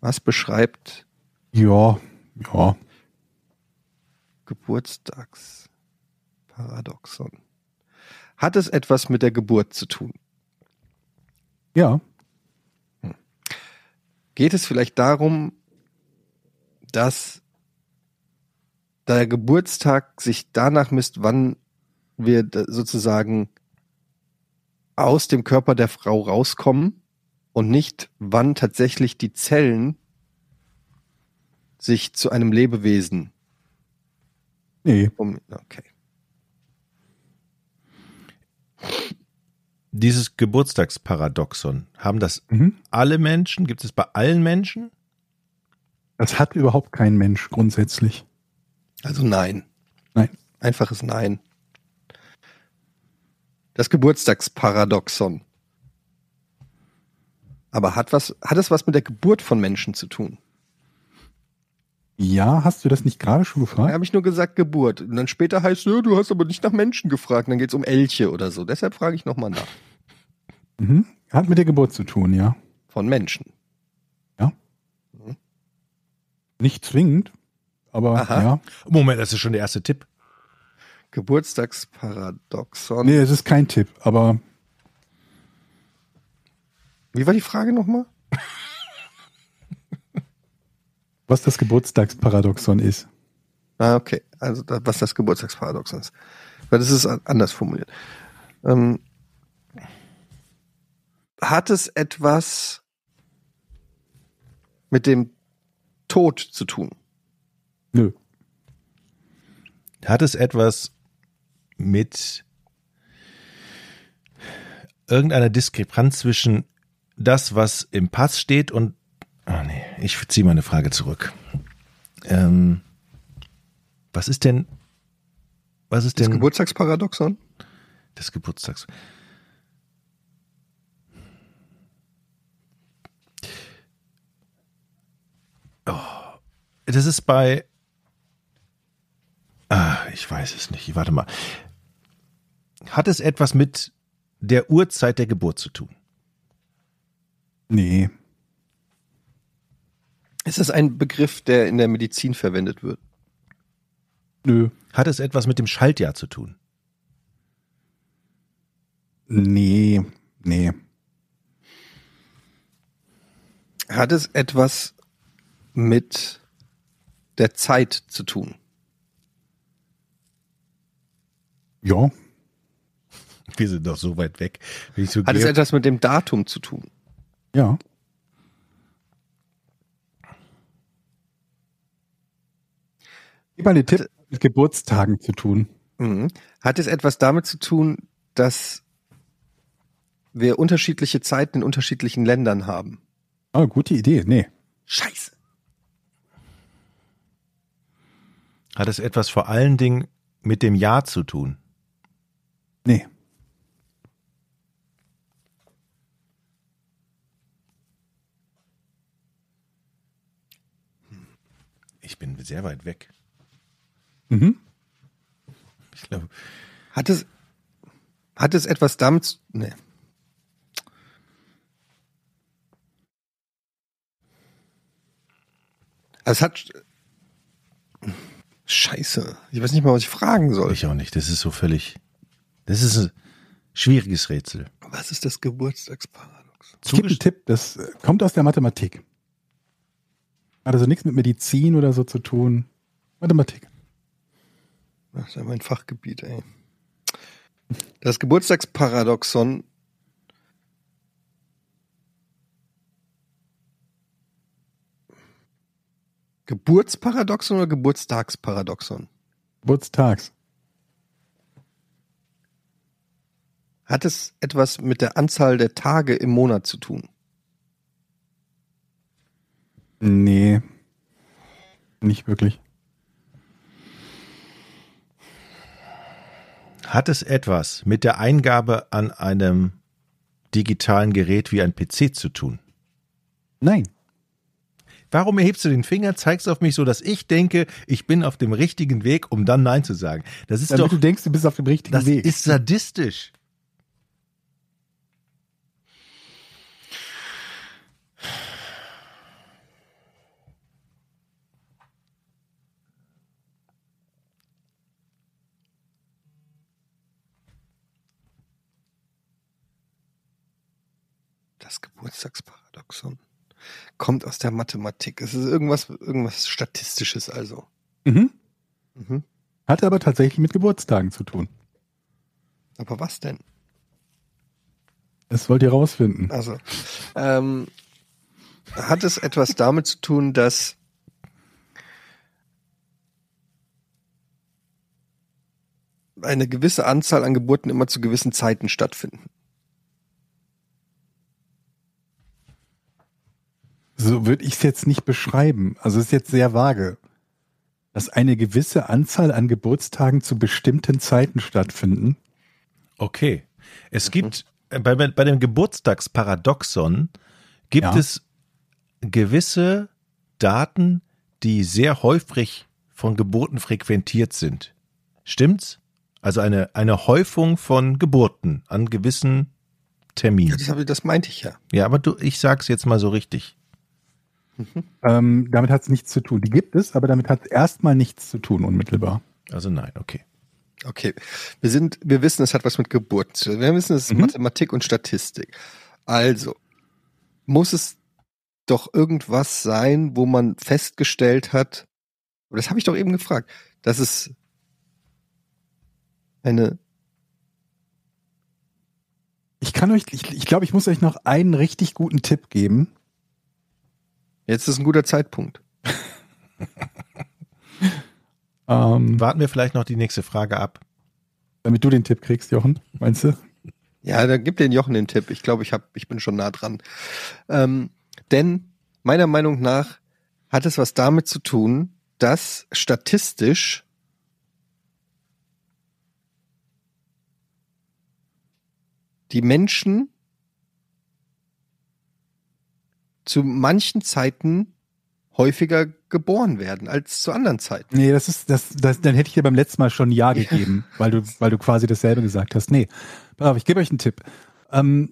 Was beschreibt? Ja, ja. Geburtstagsparadoxon. Hat es etwas mit der Geburt zu tun? Ja. Geht es vielleicht darum, dass der Geburtstag sich danach misst, wann wir sozusagen aus dem Körper der Frau rauskommen und nicht, wann tatsächlich die Zellen sich zu einem Lebewesen. Nee. Um, okay. Dieses Geburtstagsparadoxon, haben das mhm. alle Menschen? Gibt es bei allen Menschen? Das hat überhaupt kein Mensch grundsätzlich. Also nein. Nein. Einfaches Nein. Das Geburtstagsparadoxon. Aber hat was, hat es was mit der Geburt von Menschen zu tun? Ja, hast du das nicht gerade schon gefragt? Ja, habe ich nur gesagt Geburt. Und dann später heißt es, du hast aber nicht nach Menschen gefragt. Und dann geht es um Elche oder so. Deshalb frage ich nochmal nach. Mhm. Hat mit der Geburt zu tun, ja. Von Menschen. Ja. Mhm. Nicht zwingend, aber Aha. ja. Moment, das ist schon der erste Tipp. Geburtstagsparadoxon. Nee, es ist kein Tipp, aber wie war die Frage nochmal? *laughs* Was das Geburtstagsparadoxon ist. Ah, okay. Also, was das Geburtstagsparadoxon ist. Weil das ist anders formuliert. Ähm, hat es etwas mit dem Tod zu tun? Nö. Hat es etwas mit irgendeiner Diskrepanz zwischen das, was im Pass steht und oh nee, ich ziehe meine Frage zurück. Ähm, was ist denn, was ist das denn? Das Geburtstagsparadoxon? Das Geburtstags. Oh, das ist bei, ah, ich weiß es nicht, warte mal. Hat es etwas mit der Uhrzeit der Geburt zu tun? Nee. Ist das ein Begriff, der in der Medizin verwendet wird? Nö. Hat es etwas mit dem Schaltjahr zu tun? Nee. Nee. Hat es etwas mit der Zeit zu tun? Ja. Wir sind doch so weit weg. Wenn ich so Hat es gehe- etwas mit dem Datum zu tun? Ja. Gib mal den Tipp, mit Geburtstagen zu tun. Mhm. Hat es etwas damit zu tun, dass wir unterschiedliche Zeiten in unterschiedlichen Ländern haben? Ah, gute Idee. Nee. Scheiße. hat es etwas vor allen Dingen mit dem Jahr zu tun? Nee. Ich bin sehr weit weg. Mhm. Ich glaube, Hat es, hat es etwas damit zu, nee. Also es hat, Scheiße. Ich weiß nicht mal, was ich fragen soll. ich auch nicht. Das ist so völlig. Das ist ein schwieriges Rätsel. Was ist das Geburtstagsparadox? Ich gebe einen Tipp, das kommt aus der Mathematik. Hat also nichts mit Medizin oder so zu tun. Mathematik. Das ist ja mein Fachgebiet, ey. Das Geburtstagsparadoxon Geburtsparadoxon oder Geburtstagsparadoxon? Geburtstags. Hat es etwas mit der Anzahl der Tage im Monat zu tun? Nee. Nicht wirklich. Hat es etwas mit der Eingabe an einem digitalen Gerät wie ein PC zu tun? Nein. Warum erhebst du den Finger, zeigst auf mich so, dass ich denke, ich bin auf dem richtigen Weg, um dann Nein zu sagen? Das ist Damit doch, du denkst, du bist auf dem richtigen das Weg. ist sadistisch. Das Geburtstagsparadoxon kommt aus der Mathematik. Es ist irgendwas, irgendwas Statistisches also. mhm. Mhm. Hatte aber tatsächlich mit Geburtstagen zu tun. Aber was denn? Das wollt ihr rausfinden. Also, ähm, hat es etwas damit zu tun, dass eine gewisse Anzahl an Geburten immer zu gewissen Zeiten stattfinden? So würde ich es jetzt nicht beschreiben. Also es ist jetzt sehr vage. Dass eine gewisse Anzahl an Geburtstagen zu bestimmten Zeiten stattfinden. Okay. Es gibt bei, bei dem Geburtstagsparadoxon gibt Ja. es gewisse Daten, die sehr häufig von Geburten frequentiert sind. Stimmt's? Also eine, eine Häufung von Geburten an gewissen Ja, Terminen. das, hab ich, das meinte ich ja. Ja, aber du, ich sag's jetzt mal so richtig. Ähm, damit hat es nichts zu tun. Die gibt es, aber damit hat es erstmal nichts zu tun, unmittelbar. Also nein, okay. Okay. Wir sind, wir wissen, es hat was mit Geburten zu tun. Wir wissen, es ist Mhm. Mathematik und Statistik. Also, muss es doch irgendwas sein, wo man festgestellt hat, das habe ich doch eben gefragt, dass es eine, Ich kann euch, ich, ich glaube, ich muss euch noch einen richtig guten Tipp geben. Jetzt ist ein guter Zeitpunkt. *laughs* Ähm, Warten wir vielleicht noch die nächste Frage ab. damit du den Tipp kriegst, Jochen, meinst du? Ja, dann gib den Jochen den Tipp. Ich glaube, ich hab, ich bin schon nah dran. Ähm, denn meiner Meinung nach hat es was damit zu tun, dass statistisch die Menschen zu manchen Zeiten häufiger geboren werden als zu anderen Zeiten. Nee, das ist, das, das, dann hätte ich dir beim letzten Mal schon Ja *laughs* gegeben, weil du, weil du quasi dasselbe gesagt hast. Nee, pass auf, ich gebe euch einen Tipp. Ähm,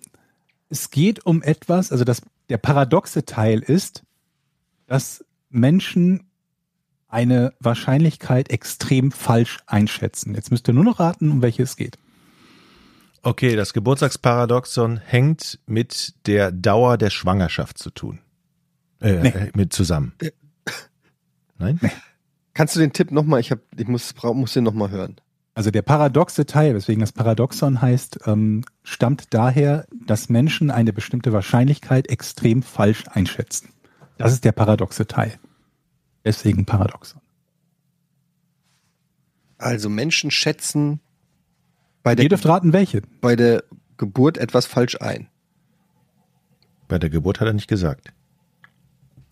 es geht um etwas, also das, der paradoxe Teil ist, dass Menschen eine Wahrscheinlichkeit extrem falsch einschätzen. Jetzt müsst ihr nur noch raten, um welche es geht. Okay, das Geburtstagsparadoxon hängt mit der Dauer der Schwangerschaft zu tun. Äh, Nee. äh, mit zusammen. Nein? Kannst du den Tipp nochmal, ich hab, ich muss, brauch- muss den nochmal hören. Also der paradoxe Teil, weswegen das Paradoxon heißt, ähm, stammt daher, dass Menschen eine bestimmte Wahrscheinlichkeit extrem falsch einschätzen. Das ist der paradoxe Teil. Deswegen Paradoxon. Also Menschen schätzen bei Ihr der, dürft raten, welche. bei der Geburt etwas falsch ein. Bei der Geburt hat er nicht gesagt.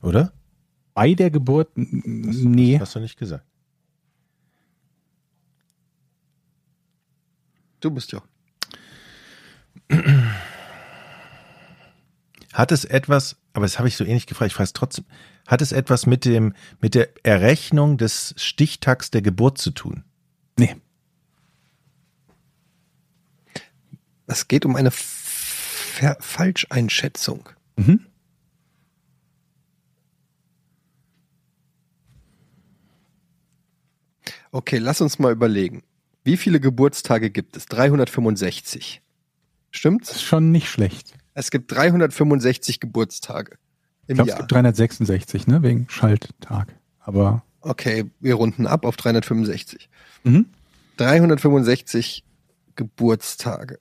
Oder? Bei der Geburt, nee. Hast du nicht gesagt. Du bist ja. Hat es etwas, aber das habe ich so ähnlich gefragt, ich frage es trotzdem, hat es etwas mit dem, mit der Errechnung des Stichtags der Geburt zu tun? Nee. Es geht um eine Ver Falscheinschätzung. Mhm. Okay, lass uns mal überlegen. Wie viele Geburtstage gibt es? 365. Das Stimmt's? ist schon nicht schlecht. Es gibt 365 Geburtstage Ich im glaube, es gibt 366, ne, wegen Schalttag. Aber Okay, wir runden ab auf 365. mhm. 365 Geburtstage.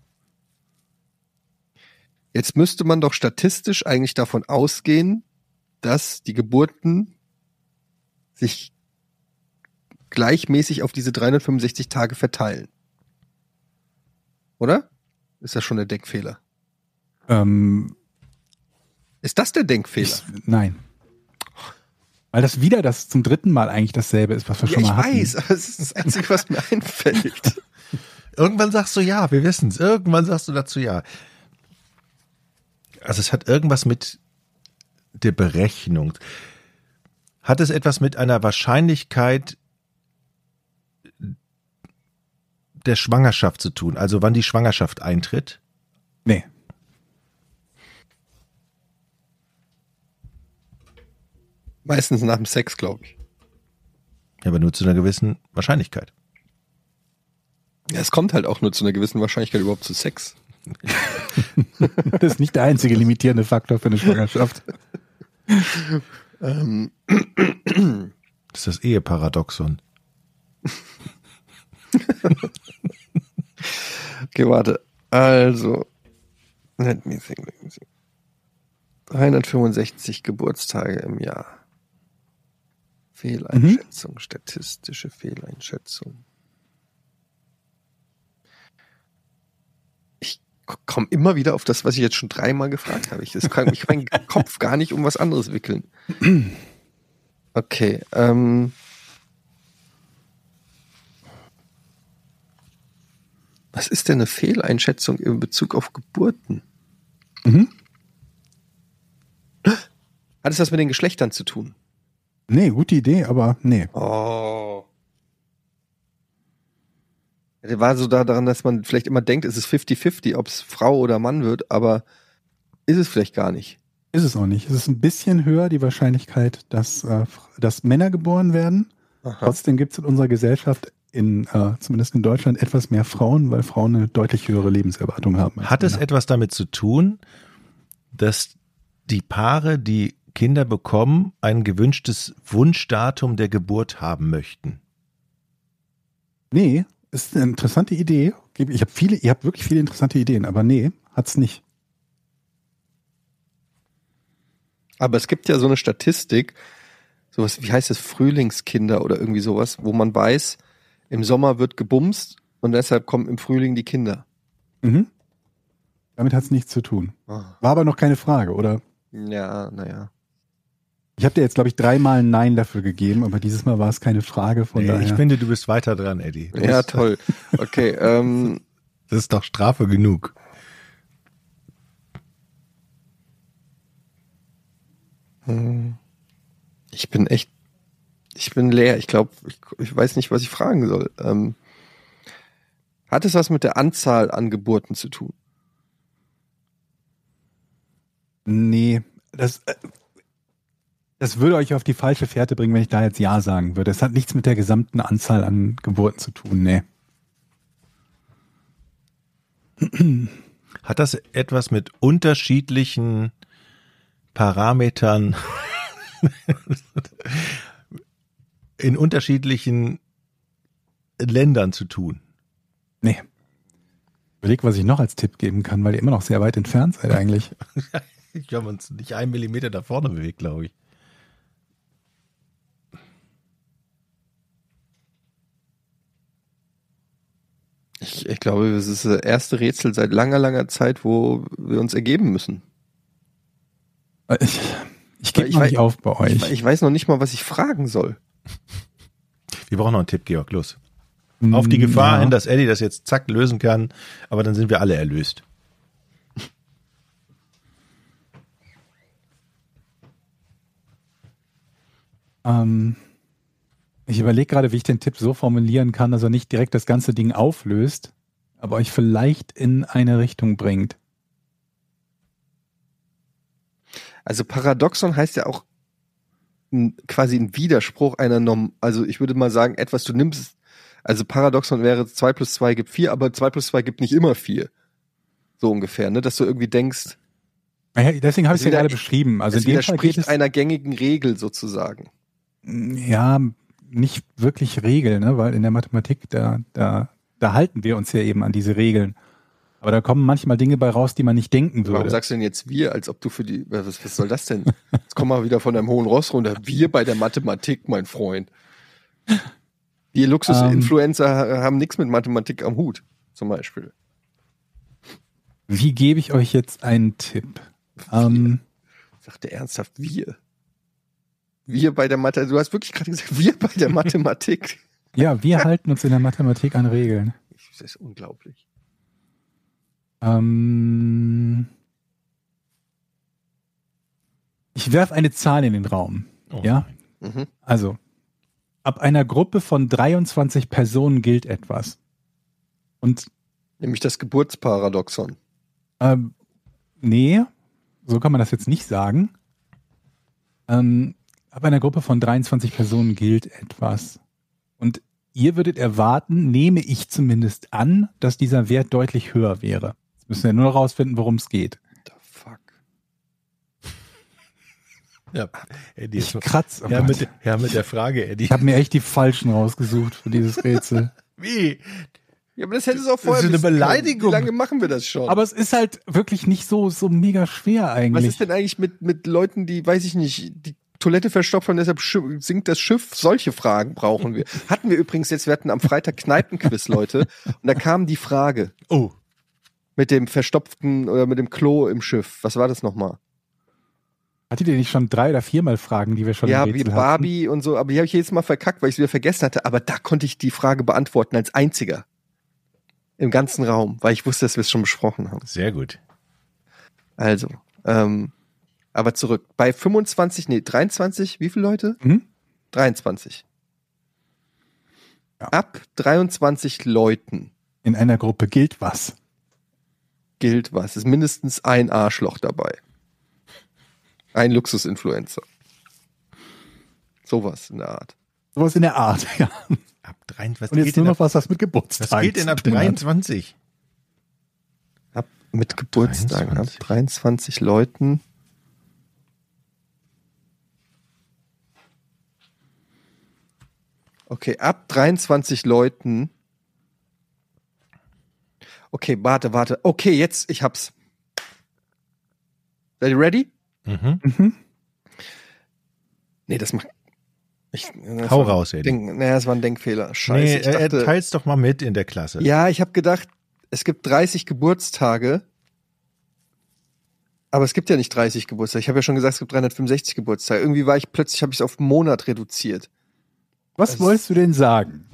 Jetzt müsste man doch statistisch eigentlich davon ausgehen, dass die Geburten sich gleichmäßig auf diese 365 Tage verteilen. Oder? Ist das schon der Denkfehler? ähm, Ist das der Denkfehler? ist, nein. Weil das wieder das zum dritten Mal eigentlich dasselbe ist, was wir ja, schon ich mal hatten. weiß, aber es ist das Einzige, was mir *laughs* einfällt. Irgendwann sagst du ja, wir wissen es. Irgendwann sagst du dazu ja. Also es hat irgendwas mit der Berechnung. Hat es etwas mit einer Wahrscheinlichkeit der Schwangerschaft zu tun? Also wann die Schwangerschaft eintritt? Nee. Meistens nach dem Sex, glaube ich. Ja, aber nur zu einer gewissen Wahrscheinlichkeit. Ja, es kommt halt auch nur zu einer gewissen Wahrscheinlichkeit überhaupt zu Sex. *laughs* *laughs* Das ist nicht der einzige limitierende Faktor für eine Schwangerschaft. Ähm, Das ist das Eheparadoxon. Okay, warte. Also, let me think, let me think. 365 Geburtstage im Jahr. Fehleinschätzung, statistische Fehleinschätzung. Komme immer wieder auf das, was ich jetzt schon dreimal gefragt habe. Ich, das kann ich meinen *laughs* Kopf gar nicht um was anderes wickeln. Okay, ähm. Was ist denn eine Fehleinschätzung in Bezug auf Geburten? Mhm. Hat es was mit den Geschlechtern zu tun? Nee, gute Idee, aber nee. Oh. Der war so da daran, dass man vielleicht immer denkt, es ist 50-50, ob es Frau oder Mann wird, aber ist es vielleicht gar nicht. Ist es auch nicht. Es ist ein bisschen höher die Wahrscheinlichkeit, dass, äh, dass Männer geboren werden. Aha. Trotzdem gibt es in unserer Gesellschaft, in, äh, zumindest in Deutschland, etwas mehr Frauen, weil Frauen eine deutlich höhere Lebenserwartung haben. Hat es Männer. etwas damit zu tun, dass die Paare, die Kinder bekommen, ein gewünschtes Wunschdatum der Geburt haben möchten? Nee, ist eine interessante Idee. Ich habe viele, ihr habt wirklich viele interessante Ideen, aber nee, hat's nicht. Aber es gibt ja so eine Statistik, sowas, wie heißt es, Frühlingskinder oder irgendwie sowas, wo man weiß, im Sommer wird gebumst und deshalb kommen im Frühling die Kinder. Mhm. Damit hat's nichts zu tun. War aber noch keine Frage, oder? Ja, naja. Ich habe dir jetzt, glaube ich, dreimal ein Nein dafür gegeben, aber dieses Mal war es keine Frage. Von Nee, daher. ich finde, du bist weiter dran, Eddie. Du Ja, bist- toll. Okay, ähm, *laughs* Das ist doch Strafe genug. Ich bin echt, ich bin leer. Ich glaube, ich, ich weiß nicht, was ich fragen soll. Ähm, hat es was mit der Anzahl an Geburten zu tun? Nee, das, äh, das würde euch auf die falsche Fährte bringen, wenn ich da jetzt Ja sagen würde. Es hat nichts mit der gesamten Anzahl an Geburten zu tun, nee. Hat das etwas mit unterschiedlichen Parametern *laughs* in unterschilichen Ländern zu tun? Nee. Überleg, was ich noch als Tipp geben kann, weil ihr immer noch sehr weit entfernt seid eigentlich. *laughs* Wir haben uns nicht einen Millimeter da vorne bewegt, glaube ich. Ich, ich glaube, das ist das erste Rätsel seit langer, langer Zeit, wo wir uns ergeben müssen. Ich, ich gebe Ich noch wei- nicht auf bei euch. Ich, ich weiß noch nicht mal, was ich fragen soll. Wir brauchen noch einen Tipp, Georg, los. Auf die Gefahr Ja. hin, dass Eddie das jetzt zack lösen kann, aber dann sind wir alle erlöst. Ähm, ich überlege gerade, wie ich den Tipp so formulieren kann, dass er nicht direkt das ganze Ding auflöst, aber euch vielleicht in eine Richtung bringt. Also Paradoxon heißt ja auch quasi ein Widerspruch einer Norm, also ich würde mal sagen, etwas, du nimmst, also Paradoxon wäre 2 plus 2 gibt 4, aber 2 plus 2 gibt nicht immer 4. So ungefähr, ne? Dass du irgendwie denkst, Ja, deswegen habe ich Es ja gerade beschrieben. Also es in dem Fall geht widerspricht es einer gängigen Regel sozusagen. ja nicht wirklich Regel, ne? weil in der Mathematik, da, da, da halten wir uns ja eben an diese Regeln. Aber da kommen manchmal Dinge bei raus, die man nicht denken würde. Warum sagst du denn jetzt wir, als ob du für die, was, was soll das denn? Jetzt komm mal wieder von deinem hohen Ross runter. Wir bei der Mathematik, mein Freund. Die Luxus-Influencer haben nichts mit Mathematik am Hut, zum Beispiel. Wie gebe ich euch jetzt einen Tipp? Ähm, Sagte ernsthaft wir. Wir bei der Mathe, du hast wirklich gerade gesagt, wir bei der Mathematik. *laughs* ja, wir halten uns in der Mathematik an Regeln. Das ist unglaublich. Ähm, ich werfe eine Zahl in den Raum. Oh Ja? Mhm. Also, ab einer Gruppe von 23 Personen gilt etwas. Und Nämlich das Geburtsparadoxon. ähm, nee, so kann man das jetzt nicht sagen. Ähm, ab einer Gruppe von 23 Personen gilt etwas. Und ihr würdet erwarten, nehme ich zumindest an, dass dieser Wert deutlich höher wäre. Jetzt müssen wir nur noch rausfinden, worum es geht. The fuck. *laughs* Ja, Eddie Ich kratz. oh ja, mit, ja, mit der Frage, Eddie. Ich habe mir echt die falschen rausgesucht für dieses Rätsel. *laughs* Wie? Ja, aber das hättest du auch Das vorher ist eine. Beleidigung. Wie lange machen wir das schon? Aber es ist halt wirklich nicht so, so mega schwer Was eigentlich. ist denn eigentlich mit, mit Leuten, die, weiß ich nicht, die Toilette verstopfen und deshalb sinkt das Schiff? Solche Fragen brauchen wir. *laughs* Hatten wir übrigens jetzt, wir hatten am Freitag Kneipenquiz, Leute, und da kam die Frage Oh, mit dem verstopften oder mit dem Klo im Schiff. Was war das nochmal? Hattet ihr nicht schon drei oder viermal Fragen, die wir schon Ja, wie Barbie und so, aber die habe ich jedes Mal verkackt, weil ich es wieder vergessen hatte. Aber da konnte ich die Frage beantworten als einziger. Im ganzen Raum, weil ich wusste, dass wir es schon besprochen haben. sehr gut. Also, ähm, aber zurück. Bei 25, nee, 23, wie viele Leute? Mhm. 23. Ja. Ab 23 Leuten In einer Gruppe gilt was. gilt was. Es ist mindestens ein Arschloch dabei. Ein Luxusinfluencer. Sowas in der Art. Sowas in der Art, *laughs* ja. Ab 23. Und jetzt geht nur noch ab, was, was mit Geburtstag was geht denn ab 23? Ab, mit Geburtstagen, ab 23. 23 Leuten. Okay, ab 23 Leuten. Okay, warte, warte. Okay, jetzt, ich hab's. Seid ihr ready? Mhm. Mhm. Nee, das macht. Ich, das Hau war ein raus, Eddie. Denk, naja, das war ein Denkfehler. Scheiße. Nee, er, er dachte, teilt's doch mal mit in der Klasse. ja, ich habe gedacht, es gibt 30 Geburtstage. Aber es gibt ja nicht 30 Geburtstage. Ich habe ja schon gesagt, es gibt 365 Geburtstage. Irgendwie war ich plötzlich, habe ich es auf einen Monat reduziert. Was Das- wolltest du denn sagen?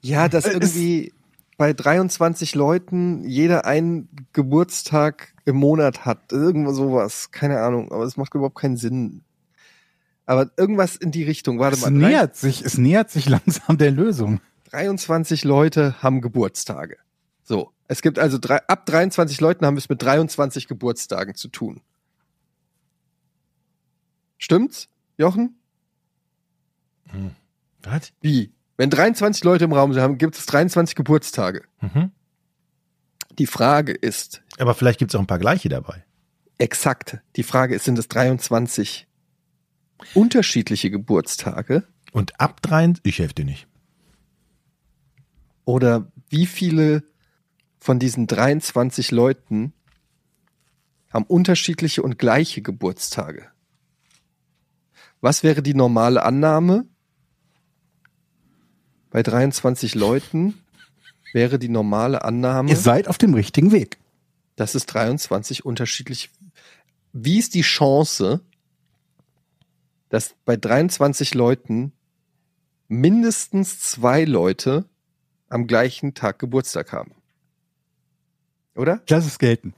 Ja, dass es- irgendwie bei 23 Leuten jeder einen Geburtstag im Monat hat. Irgendwo sowas. Keine Ahnung. Aber es macht überhaupt keinen Sinn. Aber irgendwas in die Richtung. Warte Es mal. nähert sich, es nähert sich *laughs* langsam der Lösung. 23 Leute haben Geburtstage. So. Es gibt also drei, ab 23 Leuten haben wir es mit 23 Geburtstagen zu tun. Stimmt's, Jochen? Was? Wie? Wenn 23 Leute im Raum sind, gibt es 23 Geburtstage. Mhm. Die Frage ist, Aber vielleicht gibt es auch ein paar gleiche dabei. exakt, die Frage ist, sind es 23 unterschiedliche Geburtstage Und ab dreien, ich helfe dir nicht. oder wie viele von diesen 23 Leuten haben unterschiedliche und gleiche Geburtstage? Was wäre die normale Annahme? Bei 23 Leuten wäre die normale Annahme, Ihr seid auf dem richtigen Weg. dass es 23 unterschiedlich. Wie ist die Chance, dass bei 23 Leuten mindestens zwei Leute am gleichen Tag Geburtstag haben? Oder? Lass es gelten.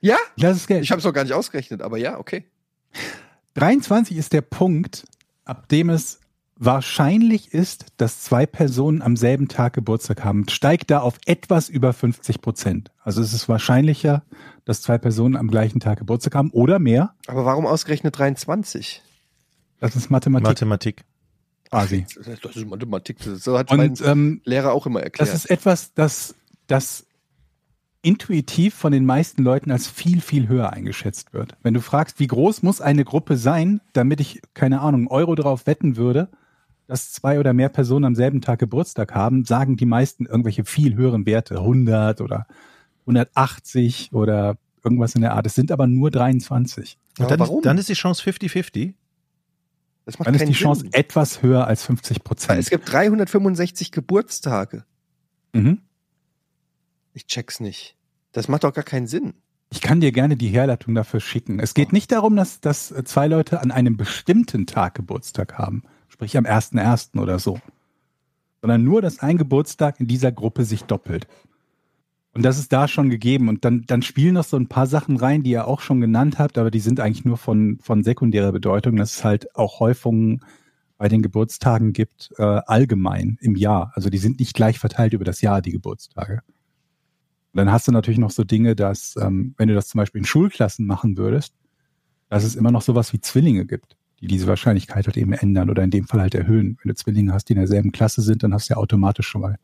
Ja? Lass es gelten. Ich habe es noch gar nicht ausgerechnet, aber ja, okay. 23 ist der Punkt, ab dem es wahrscheinlich ist, dass zwei Personen am selben Tag Geburtstag haben. Steigt da auf etwas über 50 Prozent. Also es ist wahrscheinlicher, dass zwei Personen am gleichen Tag Geburtstag haben oder mehr. Aber warum ausgerechnet 23? Das ist Mathematik Mathematik. quasi. Das ist Mathematik. Das- So hat mein Und ähm, Lehrer auch immer erklärt. das ist etwas, das, das intuitiv von den meisten Leuten als viel, viel höher eingeschätzt wird. Wenn du fragst, wie groß muss eine Gruppe sein, damit ich, keine Ahnung, einen Euro drauf wetten würde, dass zwei oder mehr Personen am selben Tag Geburtstag haben, sagen die meisten irgendwelche viel höheren Werte, 100 oder 180 oder irgendwas in der Art. Es sind aber nur 23. Und dann, warum? Ist, dann ist die Chance 50-50. das macht Dann ist die Chance Sinn. etwas höher als 50 Weil Prozent. Es gibt 365 Geburtstage. Mhm. Ich check's nicht. Das macht doch gar keinen Sinn. Ich kann dir gerne die Herleitung dafür schicken. Es geht nicht darum, dass, dass zwei Leute an einem bestimmten Tag Geburtstag haben, sprich am 1.1. oder so, sondern nur, dass ein Geburtstag in dieser Gruppe sich doppelt. Und das ist da schon gegeben. Und dann, dann spielen noch so ein paar Sachen rein, die ihr auch schon genannt habt, aber die sind eigentlich nur von, von sekundärer Bedeutung, dass es halt auch Häufungen bei den Geburtstagen gibt, äh, allgemein im Jahr. Also die sind nicht gleich verteilt über das Jahr, die Geburtstage. Und dann hast du natürlich noch so Dinge, dass, ähm, wenn du das zum Beispiel in Schulklassen machen würdest, dass es immer noch sowas wie Zwillinge gibt, die diese Wahrscheinlichkeit halt eben ändern oder in dem Fall halt erhöhen. Wenn du Zwillinge hast, die in derselben Klasse sind, dann hast du ja automatisch schon mal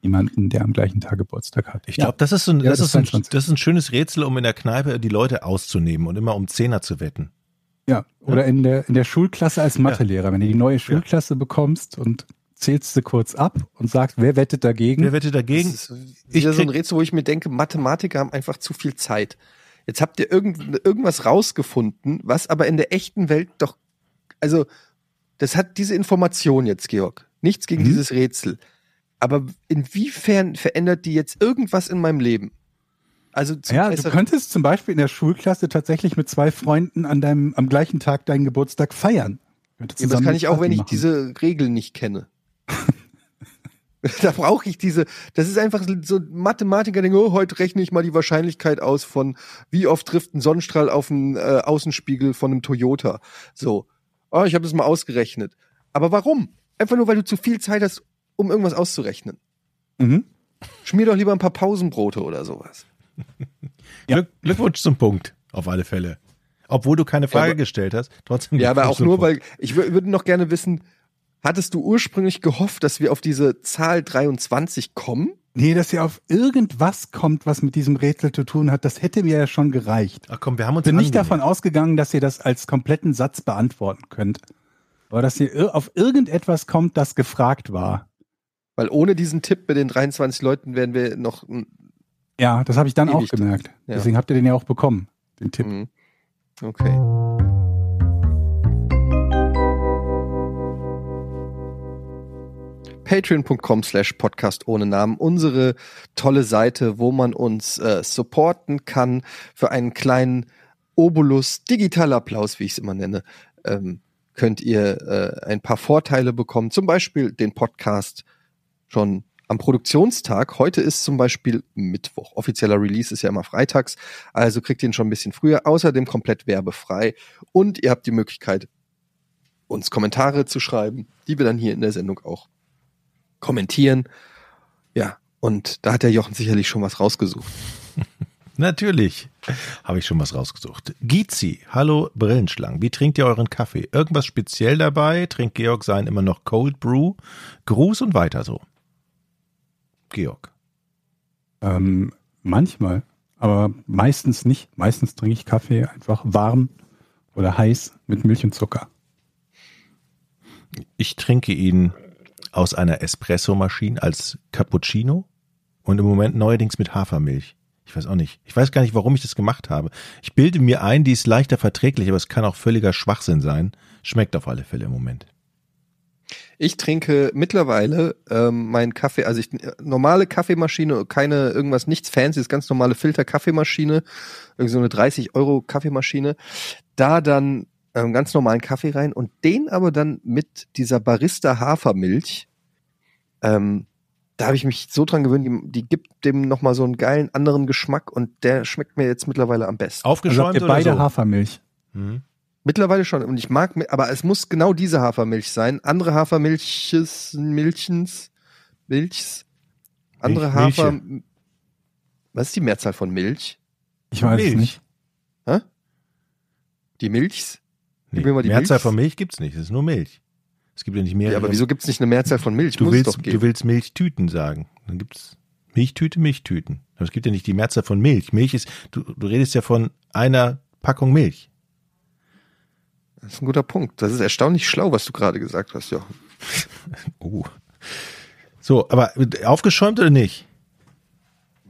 jemanden, der am gleichen Tag Geburtstag hat. Ich glaube, das ist so ein, Ja, das, das ist ein, 23. das ist ein schönes Rätsel, um in der Kneipe die Leute auszunehmen und immer um Zehner zu wetten. Ja, oder in der, in der Schulklasse als Mathelehrer, wenn du die neue Schulklasse bekommst und zählst sie kurz ab und sagst, wer wettet dagegen? Wer wettet dagegen? Das ist wieder Ich so ein Rätsel, wo ich mir denke, Mathematiker haben einfach zu viel Zeit. Jetzt habt ihr irgend, irgendwas rausgefunden, was aber in der echten Welt doch, also, das hat diese Information jetzt, Georg. Nichts gegen Mhm. dieses Rätsel. Aber inwiefern verändert die jetzt irgendwas in meinem Leben? Also, zum ja, du könntest zum Beispiel in der Schulklasse tatsächlich mit zwei Freunden an deinem, am gleichen Tag deinen Geburtstag feiern. Ja, das kann ich auch, wenn ich machen. diese Regeln nicht kenne. *laughs* *laughs* da brauche ich diese, das ist einfach so Mathematiker denken, oh, heute rechne ich mal die Wahrscheinlichkeit aus von, wie oft trifft ein Sonnenstrahl auf einen äh, Außenspiegel von einem Toyota. So, oh, ich habe das mal ausgerechnet. Aber warum? Einfach nur, weil du zu viel Zeit hast, um irgendwas auszurechnen. Mhm. Schmier doch lieber ein paar Pausenbrote oder sowas. Ja. *laughs* Glück, Glückwunsch zum Punkt, auf alle Fälle. Obwohl du keine Frage aber- gestellt hast, trotzdem. Ja, aber auch nur, Punkt. weil ich wür- würde noch gerne wissen, hattest du ursprünglich gehofft, dass wir auf diese Zahl 23 kommen? Nee, dass ihr auf irgendwas kommt, was mit diesem Rätsel zu tun hat, das hätte mir ja schon gereicht. Ach komm, wir haben uns Ich bin nicht davon ausgegangen, dass ihr das als kompletten Satz beantworten könnt. Aber dass ihr auf irgendetwas kommt, das gefragt war. Weil ohne diesen Tipp mit den 23 Leuten wären wir noch. Ja, das habe ich dann auch gemerkt. Ja. Deswegen habt ihr den ja auch bekommen, den Tipp. mm, Okay. Patreon.com slash Podcast ohne Namen. Unsere tolle Seite, wo man uns äh, supporten kann für einen kleinen Obolus, digitaler Applaus, wie ich es immer nenne. Ähm, könnt ihr äh, ein paar Vorteile bekommen. Zum Beispiel den Podcast schon am Produktionstag. Heute ist zum Beispiel Mittwoch. Offizieller Release ist ja immer freitags. Also kriegt ihr ihn schon ein bisschen früher. Außerdem komplett werbefrei. Und ihr habt die Möglichkeit, uns Kommentare zu schreiben, die wir dann hier in der Sendung auch kommentieren. Ja, und da hat der Jochen sicherlich schon was rausgesucht. *laughs* Natürlich habe ich schon was rausgesucht. Gizi, hallo Brillenschlangen. Wie trinkt ihr euren Kaffee? Irgendwas speziell dabei? Trinkt Georg sein immer noch Cold Brew? Gruß und weiter so. Georg. Ähm, manchmal, aber meistens nicht. Meistens trinke ich Kaffee einfach warm oder heiß mit Milch und Zucker. Ich trinke ihn aus einer Espressomaschine als Cappuccino und im Moment neuerdings mit Hafermilch. Ich weiß auch nicht. Ich weiß gar nicht, warum ich das gemacht habe. Ich bilde mir ein, die ist leichter verträglich, aber es kann auch völliger Schwachsinn sein. Schmeckt auf alle Fälle im Moment. Ich trinke mittlerweile ähm, meinen Kaffee, also ich normale Kaffeemaschine, keine irgendwas, nichts fancy, ganz normale Filter-Kaffeemaschine, irgendwie so eine 30 Euro Kaffeemaschine. Da dann ähm, ganz normalen Kaffee rein und den aber dann mit dieser Barista Hafermilch. Ähm, da habe ich mich so dran gewöhnt, die, die gibt dem nochmal so einen geilen anderen Geschmack und der schmeckt mir jetzt mittlerweile am besten. Aufgeschäumt Also ihr oder beide so? Hafermilch. Mhm. Mittlerweile schon. Und ich mag, aber es muss genau diese Hafermilch sein. Andere Hafermilches, Milchens, Milchs, andere Milch- Milche. Hafer. Was ist die Mehrzahl von Milch? Ich weiß es Milch. nicht. Die Milchs? Nee, Mehrzahl Milch. von Milch gibt's nicht, es ist nur Milch. Es gibt ja nicht mehr. Ja, aber wieso gibt's nicht eine Mehrzahl von Milch? du es willst, du willst Milchtüten sagen. Dann gibt's Milchtüte, Milchtüten. Aber es gibt ja nicht die Mehrzahl von Milch. Milch ist, du, du redest ja von einer Packung Milch. das ist ein guter Punkt. Das ist erstaunlich schlau, was du gerade gesagt hast, Jochen. *laughs* Oh. So, aber aufgeschäumt oder nicht?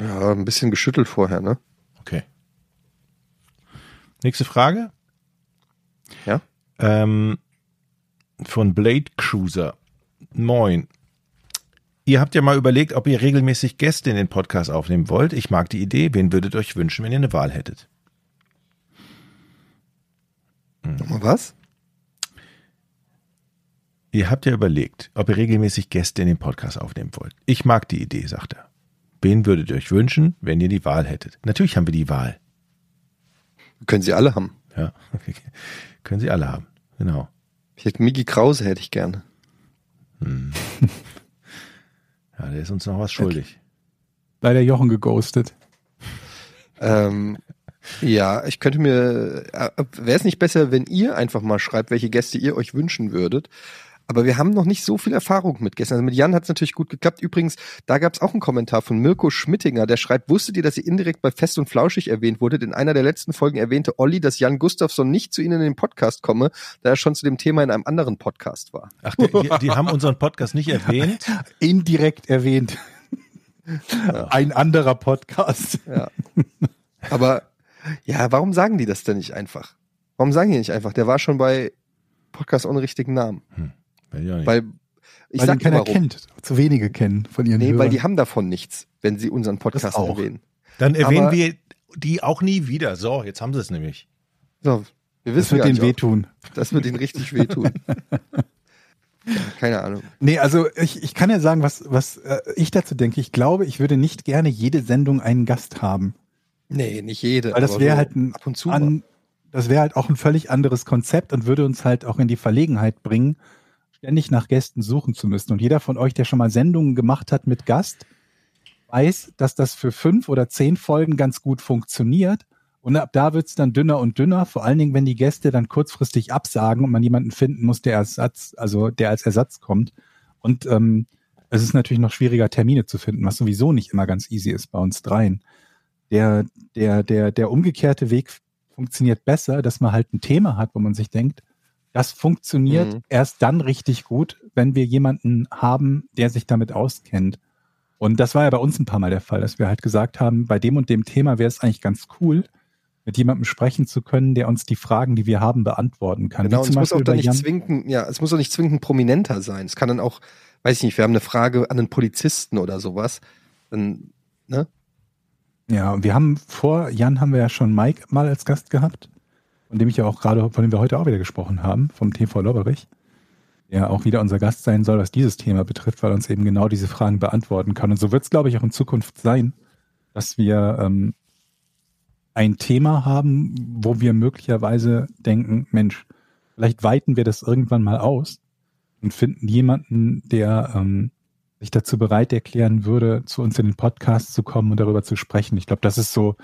Ja, ein bisschen geschüttelt vorher, ne? Okay. Nächste Frage. Ähm, von Blade Cruiser. Moin. Ihr habt ja mal überlegt, ob ihr regelmäßig Gäste in den Podcast aufnehmen wollt. Ich mag die Idee. Wen würdet ihr euch wünschen, wenn ihr eine Wahl hättet? Nochmal was? Ihr habt ja überlegt, ob ihr regelmäßig Gäste in den Podcast aufnehmen wollt. Ich mag die Idee, sagt er. Wen würdet ihr euch wünschen, wenn ihr die Wahl hättet? Natürlich haben wir die Wahl. Können sie alle haben. Ja, *laughs* können sie alle haben. Genau. Ich hätte Migi Krause hätte ich gerne. *laughs* Ja, der ist uns noch was schuldig. Leider Jochen geghostet. Ähm, ja, ich könnte mir, äh, wäre es nicht besser, wenn ihr einfach mal schreibt, welche Gäste ihr euch wünschen würdet? Aber wir haben noch nicht so viel Erfahrung mit Gästen. Also mit Jan hat es natürlich gut geklappt. Übrigens, da gab es auch einen Kommentar von Mirko Schmittinger, der schreibt, wusstet ihr, dass ihr indirekt bei Fest und Flauschig erwähnt wurdet? In einer der letzten Folgen erwähnte Olli, dass Jan Gustafsson nicht zu Ihnen in den Podcast komme, da er schon zu dem Thema in einem anderen Podcast war. Ach, die, die, die haben unseren Podcast nicht erwähnt. *laughs* Indirekt erwähnt. Ein anderer Podcast. Ja. Aber ja, warum sagen die das denn nicht einfach? Warum sagen die nicht einfach? Der war schon bei Podcast ohne richtigen Namen. Weiß nicht. Weil ich weil sag keiner warum. kennt. Zu wenige kennen von ihren Nee, Hörern. weil die haben davon nichts, wenn sie unseren Podcast Das erwähnen. Dann erwähnen aber- wir die auch nie wieder. So, jetzt haben sie es nämlich. So, wir das wissen wird gar denen wehtun. Das wird ihnen richtig wehtun. ja, *laughs* keine Ahnung. Nee, also ich, ich kann ja sagen, was, was äh, ich dazu denke. Ich glaube, ich würde nicht gerne jede Sendung einen Gast haben. Nee, nicht jede. Weil das aber wäre so halt ein, ab und zu an, das wäre halt auch ein völlig anderes Konzept und würde uns halt auch in die Verlegenheit bringen, ständig nach Gästen suchen zu müssen. Und jeder von euch, der schon mal Sendungen gemacht hat mit Gast, weiß, dass das für fünf oder zehn Folgen ganz gut funktioniert. Und ab da wird's dann dünner und dünner, vor allen Dingen, wenn die Gäste dann kurzfristig absagen und man jemanden finden muss, der Ersatz, also der als Ersatz kommt. Und ähm, es ist natürlich noch schwieriger, Termine zu finden, was sowieso nicht immer ganz easy ist bei uns dreien. Der, der, der, der umgekehrte Weg funktioniert besser, dass man halt ein Thema hat, wo man sich denkt, das funktioniert Mhm. erst dann richtig gut, wenn wir jemanden haben, der sich damit auskennt. Und das war ja bei uns ein paar Mal der Fall, dass wir halt gesagt haben, bei dem und dem Thema wäre es eigentlich ganz cool, mit jemandem sprechen zu können, der uns die Fragen, die wir haben, beantworten kann. Genau, es muss auch dann nicht zwingend, ja, es muss auch nicht zwingend Prominenter sein. Es kann dann auch, weiß ich nicht, wir haben eine Frage an einen Polizisten oder sowas. Dann, ne? Ja, und wir haben vor Jan haben wir ja schon Mike mal als Gast gehabt, von dem ich ja auch gerade, von dem wir heute auch wieder gesprochen haben, vom TV Lobberich, der auch wieder unser Gast sein soll, was dieses Thema betrifft, weil er uns eben genau diese Fragen beantworten kann. Und so wird es, glaube ich, auch in Zukunft sein, dass wir ähm, ein Thema haben, wo wir möglicherweise denken, Mensch, Vielleicht weiten wir das irgendwann mal aus und finden jemanden, der ähm, sich dazu bereit erklären würde, zu uns in den Podcast zu kommen und darüber zu sprechen. Ich glaube, das ist so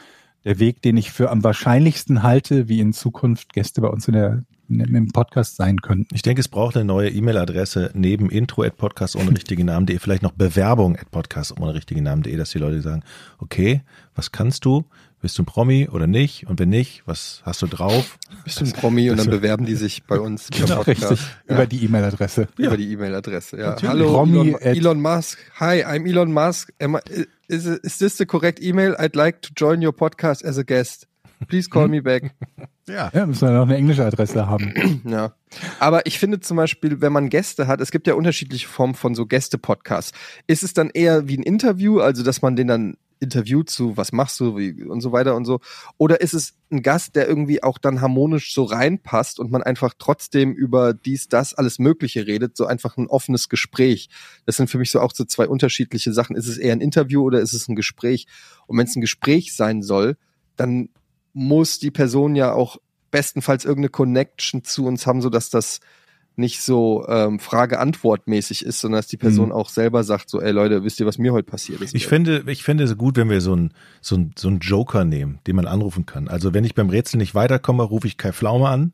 der Weg, den ich für am wahrscheinlichsten halte, wie in Zukunft Gäste bei uns in der im Podcast sein könnten. Ich denke, es braucht eine neue E-Mail-Adresse neben intro at podcast ohne richtigen Namen.de, vielleicht noch Bewerbung at podcast ohne richtigen Namen.de, dass die Leute sagen, okay, was kannst du? Bist du ein Promi oder nicht? Und wenn nicht, was hast du drauf? Bist du ein Promi und dann bewerben die sich bei uns *laughs* genau, richtig, ja. über die E-Mail-Adresse. Ja. Über die E-Mail-Adresse, ja. Natürlich. Hallo, Elon, Elon, Musk. Hi, I'm Elon Musk. Am I, is, is this the correct email? I'd like to join your podcast as a guest. Please call me back. *laughs* Ja. ja, müssen wir noch eine englische Adresse haben. *clears throat* ja. Aber ich finde zum Beispiel, wenn man Gäste hat, es gibt ja unterschiedliche Formen von so Gäste-Podcasts. Ist es dann eher wie ein Interview, also dass man den dann interviewt zu, was machst du wie, und so weiter und so? Oder ist es ein Gast, der irgendwie auch dann harmonisch so reinpasst und man einfach trotzdem über dies, das, alles Mögliche redet, so einfach ein offenes Gespräch? Das sind für mich so auch so zwei unterschiedliche Sachen. Ist es eher ein Interview oder ist es ein Gespräch? Und wenn es ein Gespräch sein soll, dann muss die Person ja auch bestenfalls irgendeine Connection zu uns haben, so dass das nicht so ähm, Frage-Antwort-mäßig ist, sondern dass die Person mhm. auch selber sagt, so, ey Leute, wisst ihr, was mir heute passiert ist? Ich finde, ich finde es gut, wenn wir so einen so ein, so ein Joker nehmen, den man anrufen kann. Also wenn ich beim Rätsel nicht weiterkomme, rufe ich Kai Pflaume an.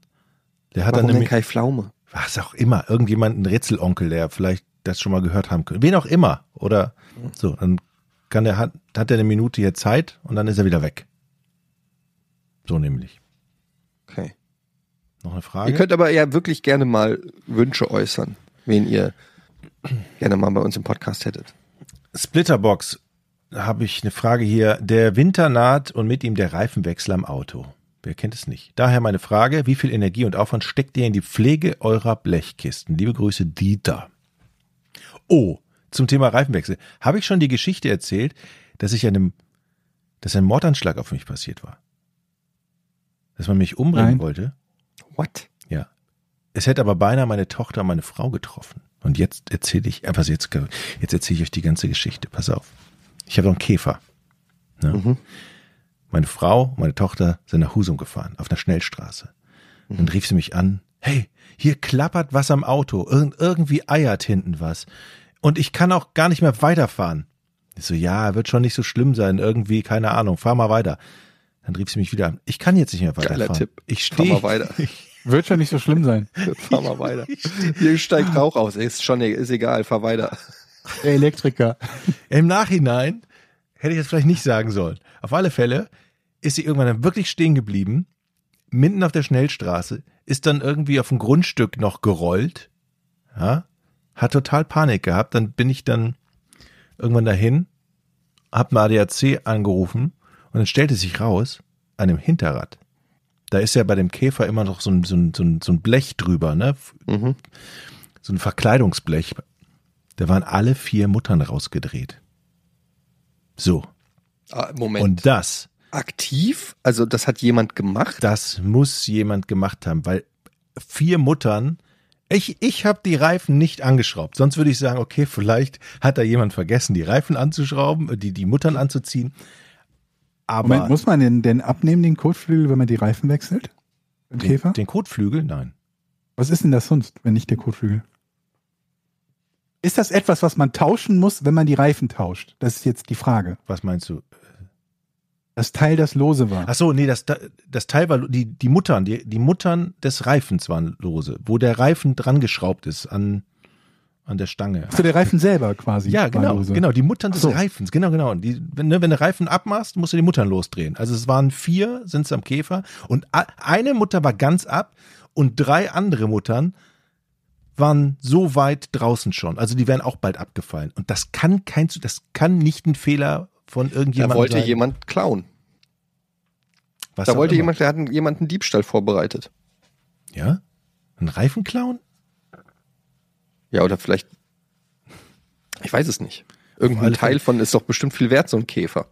Der hat Warum dann denn Kai Pflaume? Was auch immer, irgendjemand, ein Rätselonkel, der vielleicht das schon mal gehört haben könnte. Wen auch immer. Oder so, dann kann der, hat, hat er eine Minute hier Zeit und dann ist er wieder weg. So nämlich. Okay. Noch eine Frage? Ihr könnt aber ja wirklich gerne mal Wünsche äußern, wen ihr *clears throat* gerne mal bei uns im Podcast hättet. Splitterbox habe ich eine Frage hier. Der Winter naht und mit ihm der Reifenwechsel am Auto. Wer kennt es nicht? Daher meine Frage, wie viel Energie und Aufwand steckt ihr in die Pflege eurer Blechkisten? Liebe Grüße, Dieter. Oh, zum Thema Reifenwechsel. Habe ich schon die Geschichte erzählt, dass ich einem, dass ein Mordanschlag auf mich passiert war? Dass man mich umbringen Nein. wollte? What? Ja. Es hätte aber beinahe meine Tochter und meine Frau getroffen. Und jetzt erzähle ich, aber jetzt, jetzt erzähle ich euch die ganze Geschichte. Pass auf. Ich habe doch einen Käfer. Ne? Mhm. Meine Frau, meine Tochter sind nach Husum gefahren, auf einer Schnellstraße. Mhm. Dann rief sie mich an, hey, hier klappert was am Auto, Ir irgendwie eiert hinten was. Und ich kann auch gar nicht mehr weiterfahren. Ich so, ja, wird schon nicht so schlimm sein, irgendwie, keine Ahnung, fahr mal weiter. Dann rief sie mich wieder an. Ich kann jetzt nicht mehr weiterfahren. Geiler Tipp. Ich stehe. Fahr mal weiter. *laughs* Wird schon nicht so schlimm sein. *laughs* fahr mal weiter. Hier steigt Rauch aus. Ist schon, ist egal, fahr weiter. Der Elektriker. *laughs* Im Nachhinein hätte ich das vielleicht nicht sagen sollen. Auf alle Fälle ist sie irgendwann dann wirklich stehen geblieben, mitten auf der Schnellstraße, ist dann irgendwie auf dem Grundstück noch gerollt, ja, hat total Panik gehabt. Dann bin ich dann irgendwann dahin, hab mal ADAC angerufen und dann stellte sich raus, an dem Hinterrad, da ist ja bei dem Käfer immer noch so ein, so ein, so ein, Blech drüber, ne? Mhm. So ein Verkleidungsblech. Da waren alle vier Muttern rausgedreht. So. Ah, Moment. Und das. Aktiv? Also das hat jemand gemacht? Das muss jemand gemacht haben, weil vier Muttern ich, ich habe die Reifen nicht angeschraubt. Sonst würde ich sagen, okay, vielleicht hat da jemand vergessen, die Reifen anzuschrauben, die, die Muttern anzuziehen. Aber Moment, muss man den, den abnehmen, den Kotflügel, wenn man die Reifen wechselt? Den, Käfer? Den Kotflügel? Nein. Was ist denn das sonst, wenn nicht der Kotflügel? Ist das etwas, was man tauschen muss, wenn man die Reifen tauscht? Das ist jetzt die Frage. Was meinst du? Das Teil, das lose war. Ach so, nee, das, das Teil war, die, die Muttern, die, die Muttern des Reifens waren lose, wo der Reifen dran geschraubt ist an, an der Stange. Zu der Reifen selber quasi. Ja, genau, genau, die Muttern des so. Reifens, genau, genau. Die, wenn, ne, wenn der Reifen abmachst, musst du die Muttern losdrehen. Also es waren vier, sind es am Käfer und eine Mutter war ganz ab und drei andere Muttern waren so weit draußen schon. Also die wären auch bald abgefallen. Und das kann kein, das kann nicht ein Fehler von irgendjemandem Da wollte sein. jemand klauen. Was da wollte immer. jemand, der hat jemanden Diebstahl vorbereitet. Ja? Ein Reifen klauen? Ja, oder vielleicht, ich weiß es nicht. Irgendein Teil von ist doch bestimmt viel wert, so ein Käfer.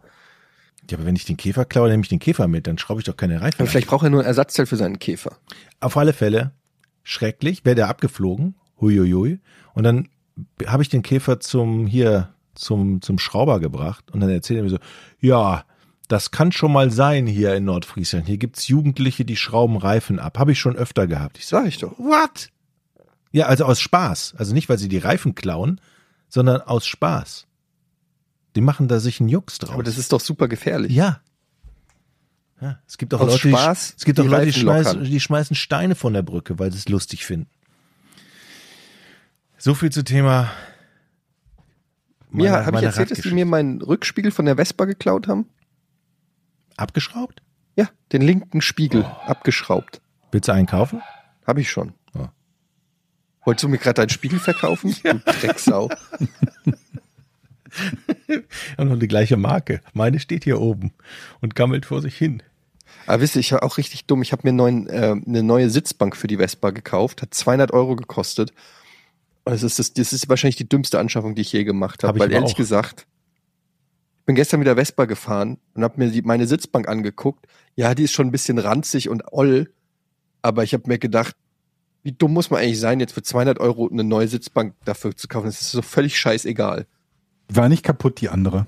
Ja, aber wenn ich den Käfer klaue, nehme ich den Käfer mit, dann schraube ich doch keine Reifen. vielleicht braucht er nur ein Ersatzteil für seinen Käfer. Auf alle Fälle, schrecklich, wäre der abgeflogen, huiuiui, und dann habe ich den Käfer zum, hier, zum, zum Schrauber gebracht und dann erzählt er mir so, ja, Das kann schon mal sein hier in Nordfriesland. Hier gibt's Jugendliche, die schrauben Reifen ab. Habe ich schon öfter gehabt. Ich Sag ich doch. what? Ja, also aus Spaß. Also nicht, weil sie die Reifen klauen, sondern aus Spaß. Die machen da sich einen Jux draus. Aber das ist doch super gefährlich. ja. ja. Es gibt auch Aus Leute, Spaß die, es gibt auch die Leute, die schmeißen, die schmeißen Steine von der Brücke, weil sie es lustig finden. So viel zu Thema. Mir meiner- habe ich erzählt, dass die mir meinen Rückspiegel von der Vespa geklaut haben? abgeschraubt? Ja, den linken Spiegel abgeschraubt. Willst du einen kaufen? Habe ich schon. Ja. Wolltest du mir gerade deinen Spiegel verkaufen? *laughs* Du Drecksau. *laughs* Ja, noch die gleiche Marke. Meine steht hier oben und gammelt vor sich hin. Aber wisst ihr, ich war auch richtig dumm. Ich habe mir neuen, äh, eine neue Sitzbank für die Vespa gekauft. Hat 200 Euro gekostet. Und das ist, das, das ist wahrscheinlich die dümmste Anschaffung, die ich je gemacht Hab habe. ich Weil ehrlich auch. gesagt, ich bin gestern wieder Vespa gefahren und habe mir die, meine Sitzbank angeguckt. Ja, die ist schon ein bisschen ranzig und oll. Aber ich habe mir gedacht, wie dumm muss man eigentlich sein, jetzt für 200 Euro eine neue Sitzbank dafür zu kaufen? Das ist so völlig scheißegal. War nicht kaputt, die andere.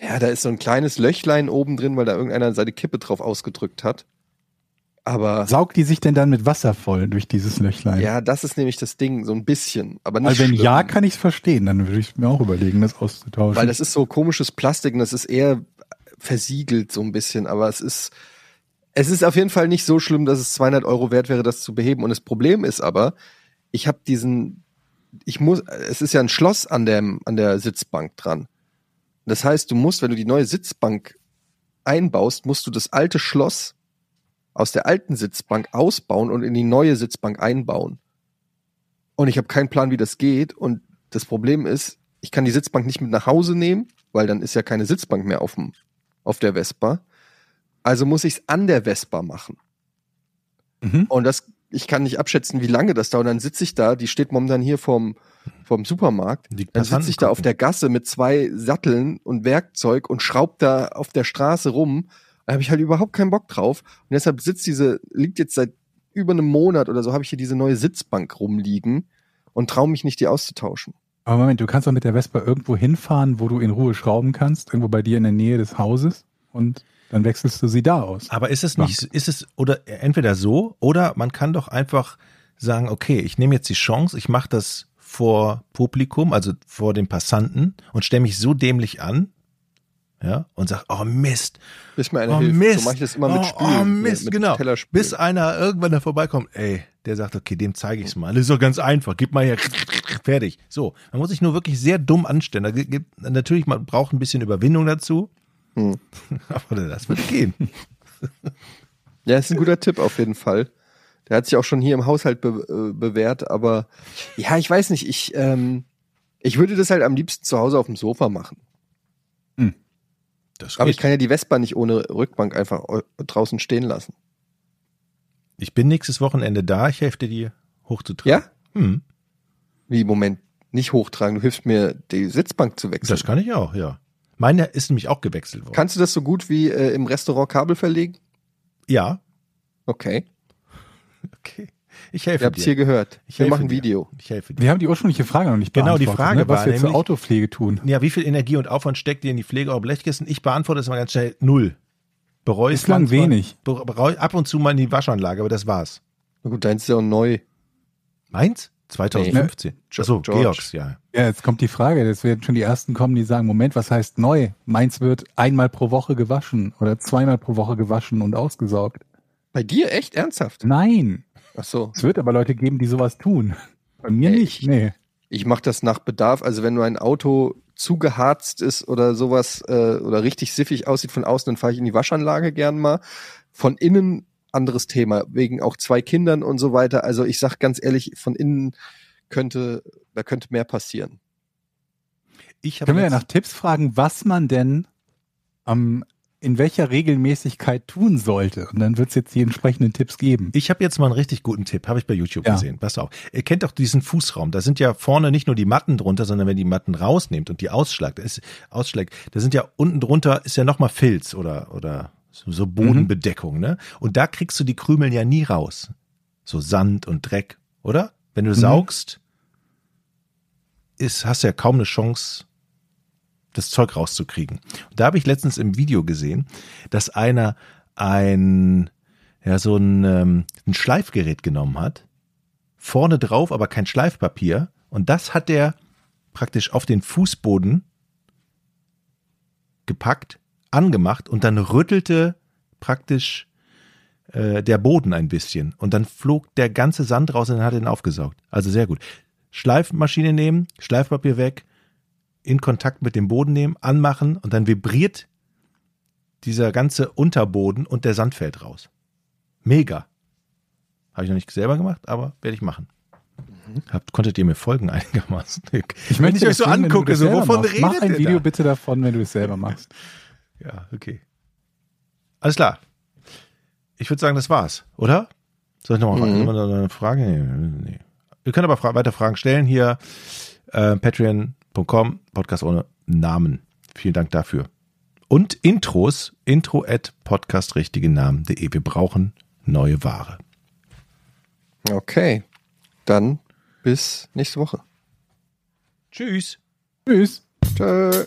Ja, da ist so ein kleines Löchlein oben drin, weil da irgendeiner seine Kippe drauf ausgedrückt hat. Aber Saugt die sich denn dann mit Wasser voll durch dieses Löchlein? ja, das ist nämlich das Ding, so ein bisschen. Aber nicht Also wenn schlimm, ja, kann ich es verstehen. Dann würde ich mir auch überlegen, das auszutauschen. Weil das ist so komisches Plastik und das ist eher versiegelt so ein bisschen. Aber es ist, es ist auf jeden Fall nicht so schlimm, dass es 200 Euro wert wäre, das zu beheben. Und das Problem ist aber, ich habe diesen, ich muss, es ist ja ein Schloss an der, an der Sitzbank dran. Das heißt, du musst, wenn du die neue Sitzbank einbaust, musst du das alte Schloss aus der alten Sitzbank ausbauen und in die neue Sitzbank einbauen. Und ich habe keinen Plan, wie das geht. Und das Problem ist, ich kann die Sitzbank nicht mit nach Hause nehmen, weil dann ist ja keine Sitzbank mehr auf, dem, auf der Vespa. Also muss ich es an der Vespa machen. Mhm. Und das, ich kann nicht abschätzen, wie lange das dauert. Und dann sitze ich da, die steht momentan hier vorm, vorm Supermarkt. Die Dann sitze ich da auf der Gasse mit zwei Satteln und Werkzeug und schraub da auf der Straße rum. Da habe ich halt überhaupt keinen Bock drauf. Und deshalb sitzt diese, liegt jetzt seit über einem Monat oder so, habe ich hier diese neue Sitzbank rumliegen und traue mich nicht, die auszutauschen. Aber Moment, du kannst doch mit der Vespa irgendwo hinfahren, wo du in Ruhe schrauben kannst, irgendwo bei dir in der Nähe des Hauses und dann wechselst du sie da aus. Aber ist es nicht, ist es, oder entweder so, oder man kann doch einfach sagen, okay, ich nehme jetzt die Chance, ich mache das vor Publikum, also vor den Passanten und stelle mich so dämlich an, ja, und sag, oh Mist, Bis mir einer oh hilft. Mist, So mache ich das immer mit oh, Spülen. oh Mist, mit genau, bis einer irgendwann da vorbeikommt, ey, der sagt, okay, dem zeige ich's mal, das ist doch ganz einfach, gib mal hier, fertig. So, man muss sich nur wirklich sehr dumm anstellen. Da gibt, natürlich, man braucht ein bisschen Überwindung dazu, Hm. *laughs* aber das wird gehen. *laughs* Ja, ist ein guter Tipp auf jeden Fall. Der hat sich auch schon hier im Haushalt be äh, bewährt, aber ja, ich weiß nicht, ich, ähm, ich würde das halt am liebsten zu Hause auf dem Sofa machen. Das Aber ich kann ja die Vespa nicht ohne Rückbank einfach au- draußen stehen lassen. Ich bin nächstes Wochenende da, ich helfe dir, die hochzutragen. Ja? Hm, Wie, Moment, nicht hochtragen, du hilfst mir, die Sitzbank zu wechseln. das kann ich auch, ja. Meine ist nämlich auch gewechselt worden. Kannst du das so gut wie äh, im Restaurant Kabel verlegen? ja, Okay, *laughs* okay. Ich ihr helfe habt's dir. hier gehört. Ich Wir machen dir. Video. Ich helfe dir. Wir haben die ursprüngliche Frage noch nicht Genau, die beantwortet, Frage ne? was war wir zur nämlich- Autopflege tun. Ja, wie viel Energie und Aufwand steckt ihr in die Pflege eurer Blechkisten? Ich beantworte es mal ganz schnell. Null. Bereue es Bislang manchmal. wenig. Be- Bereue ab und zu mal in die Waschanlage, aber das war's. Na gut, deins ist ja auch neu. Meins? 2015. Jo- Achso, George. Georgs, ja. Ja, jetzt kommt die Frage, jetzt werden schon die ersten kommen, die sagen, Moment, was heißt neu? Meins wird einmal pro Woche gewaschen oder zweimal pro Woche gewaschen und ausgesaugt. Bei dir echt ernsthaft? Nein, Ach so. es wird aber Leute geben, die sowas tun. Bei mir Ey, nicht, nee. Ich mache das nach Bedarf. Also wenn nur ein Auto zugeharzt ist oder sowas äh, oder richtig siffig aussieht von außen, dann fahre ich in die Waschanlage gern mal. Von innen anderes Thema, wegen auch zwei Kindern und so weiter. Also ich sag ganz ehrlich, von innen könnte, da könnte mehr passieren. Ich habe Können wir ja nach Tipps fragen, was man denn am in welcher Regelmäßigkeit tun sollte. Und dann wird es jetzt die entsprechenden Tipps geben. ich habe jetzt mal einen richtig guten Tipp, habe ich bei YouTube Ja. gesehen. Pass auf. Ihr kennt doch diesen Fußraum. Da sind ja vorne nicht nur die Matten drunter, sondern wenn die Matten rausnehmt und die ausschlagt, ist ausschlägt, da sind ja unten drunter ist ja nochmal Filz oder oder so, Bodenbedeckung, ne? Und da kriegst du die Krümel ja nie raus. So Sand und Dreck, oder? Wenn du saugst, ist, hast du ja kaum eine Chance, das Zeug rauszukriegen. Und da habe ich letztens im Video gesehen, dass einer ein, ja, so ein, ähm, ein Schleifgerät genommen hat, vorne drauf aber kein Schleifpapier und das hat der praktisch auf den Fußboden gepackt, angemacht und dann rüttelte praktisch äh, der Boden ein bisschen und dann flog der ganze Sand raus und dann hat er ihn aufgesaugt. Also sehr gut. Schleifmaschine nehmen, Schleifpapier weg, in Kontakt mit dem Boden nehmen, anmachen und dann vibriert dieser ganze Unterboden und der Sand fällt raus. Mega. Habe ich noch nicht selber gemacht, aber werde ich machen. Habt, konntet ihr mir folgen *laughs* einigermaßen? Ich möchte euch so das sehen, wenn du angucke, das so, wovon machst. redet Mach ein Video da? bitte davon, wenn du es selber machst. Ja, okay. Alles klar. Ich würde sagen, das war's, oder? Soll ich nochmal Mhm. noch eine Frage? Nee, nee. Ihr könnt aber fra weiter Fragen stellen hier. Äh, Patreon.com, Podcast ohne Namen. Vielen Dank dafür. Und Intros, intro at podcastrichtigenamen.de. Wir brauchen neue Ware. Okay. Dann bis nächste Woche. Tschüss. Tschüss. Tschö.